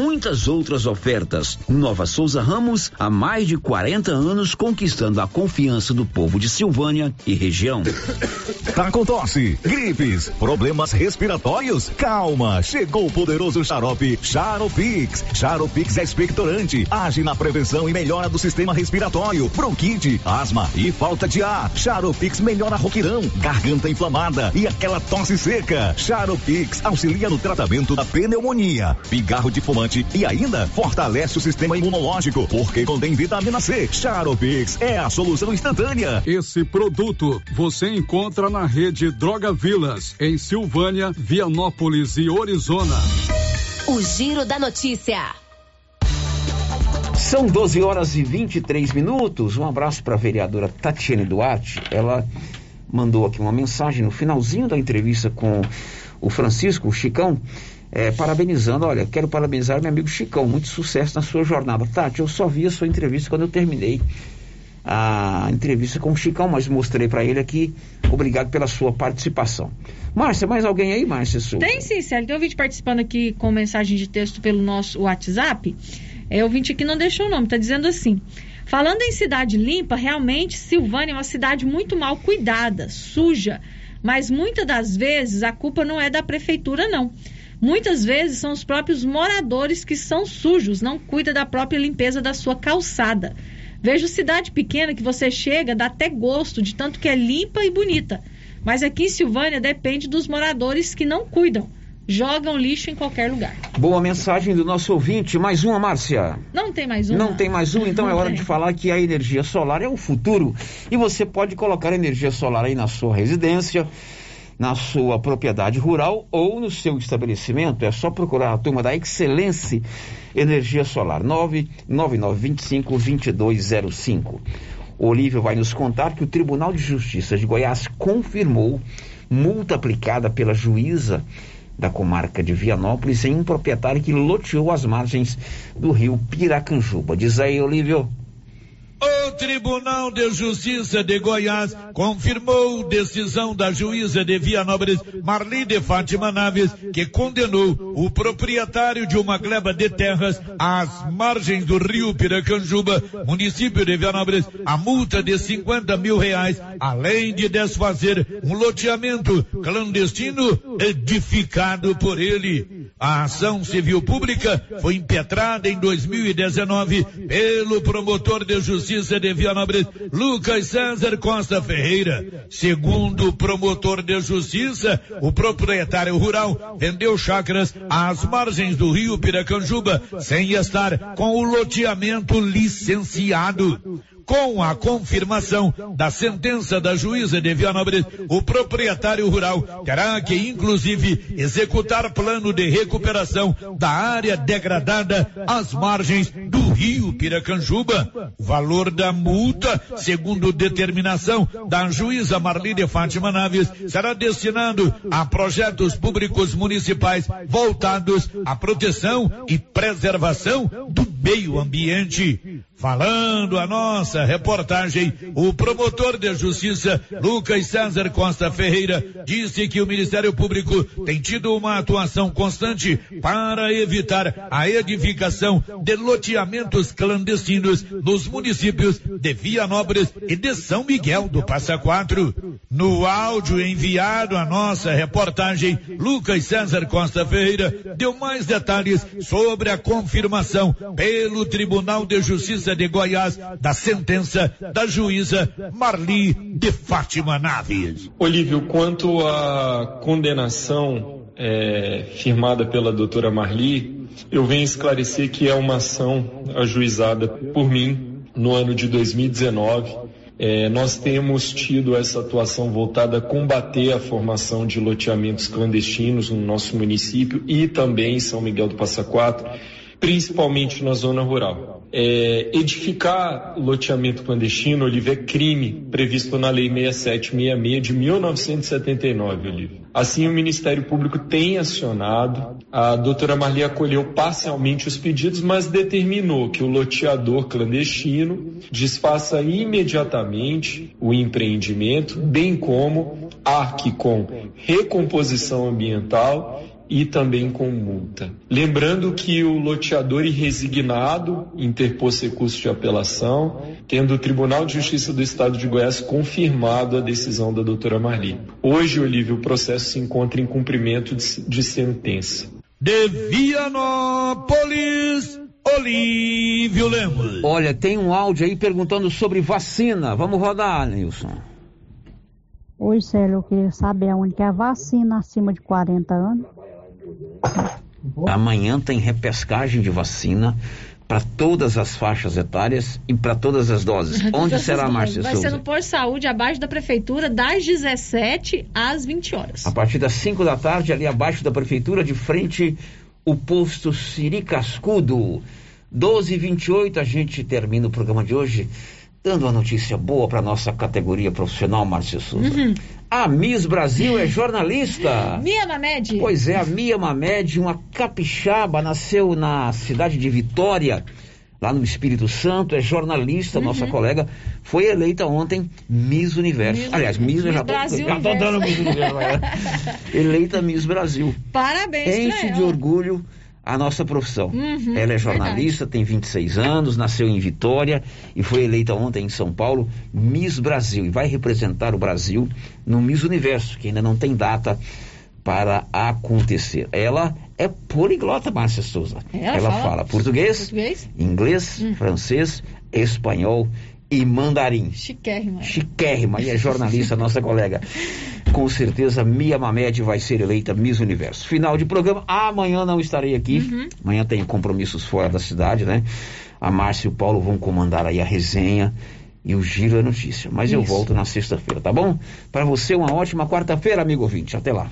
Speaker 6: muitas outras ofertas. Nova Souza Ramos, há mais de 40 anos conquistando a confiança do povo de Silvânia e região.
Speaker 7: Tá com tosse, gripes, problemas respiratórios? Calma, chegou o poderoso xarope Charopix. Charopix é expectorante, age na prevenção e melhora do sistema respiratório, bronquite, asma e falta de ar. Charopix melhora roquirão, garganta inflamada e aquela tosse seca. Charopix auxilia no tratamento da pneumonia. Pigarro de fumante forte e ainda fortalece o sistema imunológico, porque contém vitamina C. Charopix é a solução instantânea.
Speaker 9: Esse produto você encontra na rede Droga Vilas, em Silvânia, Vianópolis e Orizona.
Speaker 15: O Giro da Notícia.
Speaker 6: São 12 horas e 23 minutos. Um abraço para a vereadora Tatiane Duarte. Ela mandou aqui uma mensagem no finalzinho da entrevista com o Francisco, o Chicão, é, parabenizando. Olha, quero parabenizar meu amigo Chicão. Muito sucesso na sua jornada. Tati, eu só vi a sua entrevista quando eu terminei a entrevista com o Chicão, mas mostrei para ele aqui. Obrigado pela sua participação. Márcia, mais alguém aí, Márcia? Souza?
Speaker 16: Tem sim, Célio. Tem ouvinte participando aqui com mensagem de texto pelo nosso WhatsApp. É, ouvinte aqui não deixou o nome, está dizendo assim. Falando em cidade limpa, realmente Silvânia é uma cidade muito mal cuidada, suja. Mas muitas das vezes a culpa não é da prefeitura, não. Muitas vezes são os próprios moradores que são sujos, não cuida da própria limpeza da sua calçada. Vejo cidade pequena que você chega, dá até gosto de tanto que é limpa e bonita. Mas aqui em Silvânia depende dos moradores que não cuidam jogam lixo em qualquer lugar.
Speaker 6: Boa mensagem do nosso ouvinte. Mais uma, Márcia.
Speaker 16: Não tem mais uma.
Speaker 6: Não tem mais uma, então
Speaker 16: Não
Speaker 6: é hora
Speaker 16: tem.
Speaker 6: de falar que a energia solar é o futuro. E você pode colocar energia solar aí na sua residência, na sua propriedade rural ou no seu estabelecimento. É só procurar a turma da Excelência Energia Solar. 99925-2205. O Olívio vai nos contar que o Tribunal de Justiça de Goiás confirmou multa aplicada pela juíza da comarca de Vianópolis em um proprietário que loteou as margens do rio Piracanjuba. Diz aí, Olívio.
Speaker 1: O Tribunal de Justiça de Goiás confirmou decisão da juíza de Vianópolis, Marli de Fátima Naves, que condenou o proprietário de uma gleba de terras às margens do rio Piracanjuba, município de Vianópolis, a multa de 50 mil reais, além de desfazer um loteamento clandestino edificado por ele. A ação civil pública foi impetrada em 2019 pelo promotor de justiça de Vianópolis, Lucas César Costa Ferreira. Segundo o promotor de justiça, o proprietário rural vendeu chácaras às margens do rio Piracanjuba sem estar com o loteamento licenciado. Com a confirmação da sentença da juíza de Vianópolis, o proprietário rural terá que, inclusive, executar plano de recuperação da área degradada às margens do rio Piracanjuba. O valor da multa, segundo determinação da juíza Marlene Fátima Naves, será destinado a projetos públicos municipais voltados à proteção e preservação do meio ambiente. Falando a nossa reportagem, o promotor de justiça, Lucas César Costa Ferreira, disse que o Ministério Público tem tido uma atuação constante para evitar a edificação de loteamentos clandestinos nos municípios de Vianópolis e de São Miguel do Passa Quatro. No áudio enviado à nossa reportagem, Lucas César Costa Ferreira deu mais detalhes sobre a confirmação pelo Tribunal de Justiça de Goiás da sentença da juíza Marli de Fátima Naves.
Speaker 39: Olívio, quanto à condenação é, firmada pela doutora Marli, eu venho esclarecer que é uma ação ajuizada por mim no ano de 2019. É, nós temos tido essa atuação voltada a combater a formação de loteamentos clandestinos no nosso município e também em São Miguel do Passa Quatro, principalmente na zona rural. É, edificar loteamento clandestino, Olívio, é crime previsto na Lei 6766 de 1979, Olívio. Assim, o Ministério Público tem acionado, a doutora Marli acolheu parcialmente os pedidos, mas determinou que o loteador clandestino desfaça imediatamente o empreendimento, bem como arque com recomposição ambiental e também com multa. Lembrando que o loteador irresignado interpôs recurso de apelação, tendo o Tribunal de Justiça do Estado de Goiás confirmado a decisão da doutora Marli. Hoje, Olívio, o processo se encontra em cumprimento de, de sentença.
Speaker 1: De Vianópolis, Olívio Lemos.
Speaker 6: Olha, tem um áudio aí perguntando sobre vacina. Vamos rodar, Nilson.
Speaker 40: Oi, Célio, eu queria saber onde que é a vacina acima de 40 anos.
Speaker 6: Amanhã tem repescagem de vacina para todas as faixas etárias e para todas as doses. Onde será, Márcia
Speaker 16: Vai
Speaker 6: Souza?
Speaker 16: ser no Posto Saúde, abaixo da Prefeitura, das 17 às 20 horas.
Speaker 6: A partir das 5 da tarde, ali abaixo da prefeitura, de frente, o posto Siri Cascudo. 12 e 28 a gente termina o programa de hoje dando uma notícia boa para nossa categoria profissional, Márcia Souza.
Speaker 16: Uhum.
Speaker 6: A Miss Brasil é jornalista.
Speaker 16: Mia Mamed.
Speaker 6: Pois é, a Mia Mamed, uma capixaba, nasceu na cidade de Vitória, lá no Espírito Santo, é jornalista,
Speaker 16: Uhum.
Speaker 6: nossa colega, foi eleita ontem Miss Universo.
Speaker 16: Miss-
Speaker 6: Aliás, Miss, eu
Speaker 16: Miss
Speaker 6: já tô,
Speaker 16: Brasil
Speaker 6: já tô dando Miss Universo. é. eleita Miss Brasil.
Speaker 16: Parabéns
Speaker 6: Enche de orgulho a nossa profissão.
Speaker 16: Uhum,
Speaker 6: Ela é jornalista, tem 26 anos, nasceu em Vitória e foi eleita ontem em São Paulo Miss Brasil e vai representar o Brasil no Miss Universo, que ainda não tem data para acontecer. Ela é poliglota, Márcia Souza.
Speaker 16: Ela
Speaker 6: fala,
Speaker 16: fala
Speaker 6: português,
Speaker 16: Português?
Speaker 6: inglês, francês, espanhol e mandarim.
Speaker 16: Chiquérrima.
Speaker 6: Chiquérrima, e é jornalista, nossa colega. Com certeza, Mia Mamed vai ser eleita Miss Universo. Final de programa. Amanhã não estarei aqui.
Speaker 16: Uhum.
Speaker 6: Amanhã tem compromissos fora da cidade, né? A Márcia e o Paulo vão comandar aí a resenha e o giro da notícia. Mas eu
Speaker 41: Isso.
Speaker 6: volto na sexta-feira, tá bom? Para você, uma ótima quarta-feira, amigo ouvinte. Até lá.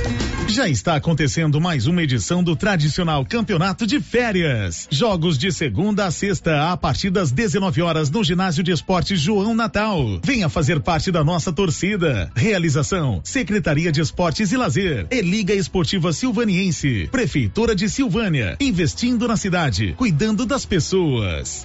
Speaker 36: Já está acontecendo mais uma edição do tradicional campeonato de férias. Jogos de segunda a sexta a partir das 19 horas no ginásio de esportes João Natal. Venha fazer parte da nossa torcida. Realização: Secretaria de Esportes e Lazer e Liga Esportiva Silvaniense. Prefeitura de Silvânia, investindo na cidade, cuidando das pessoas.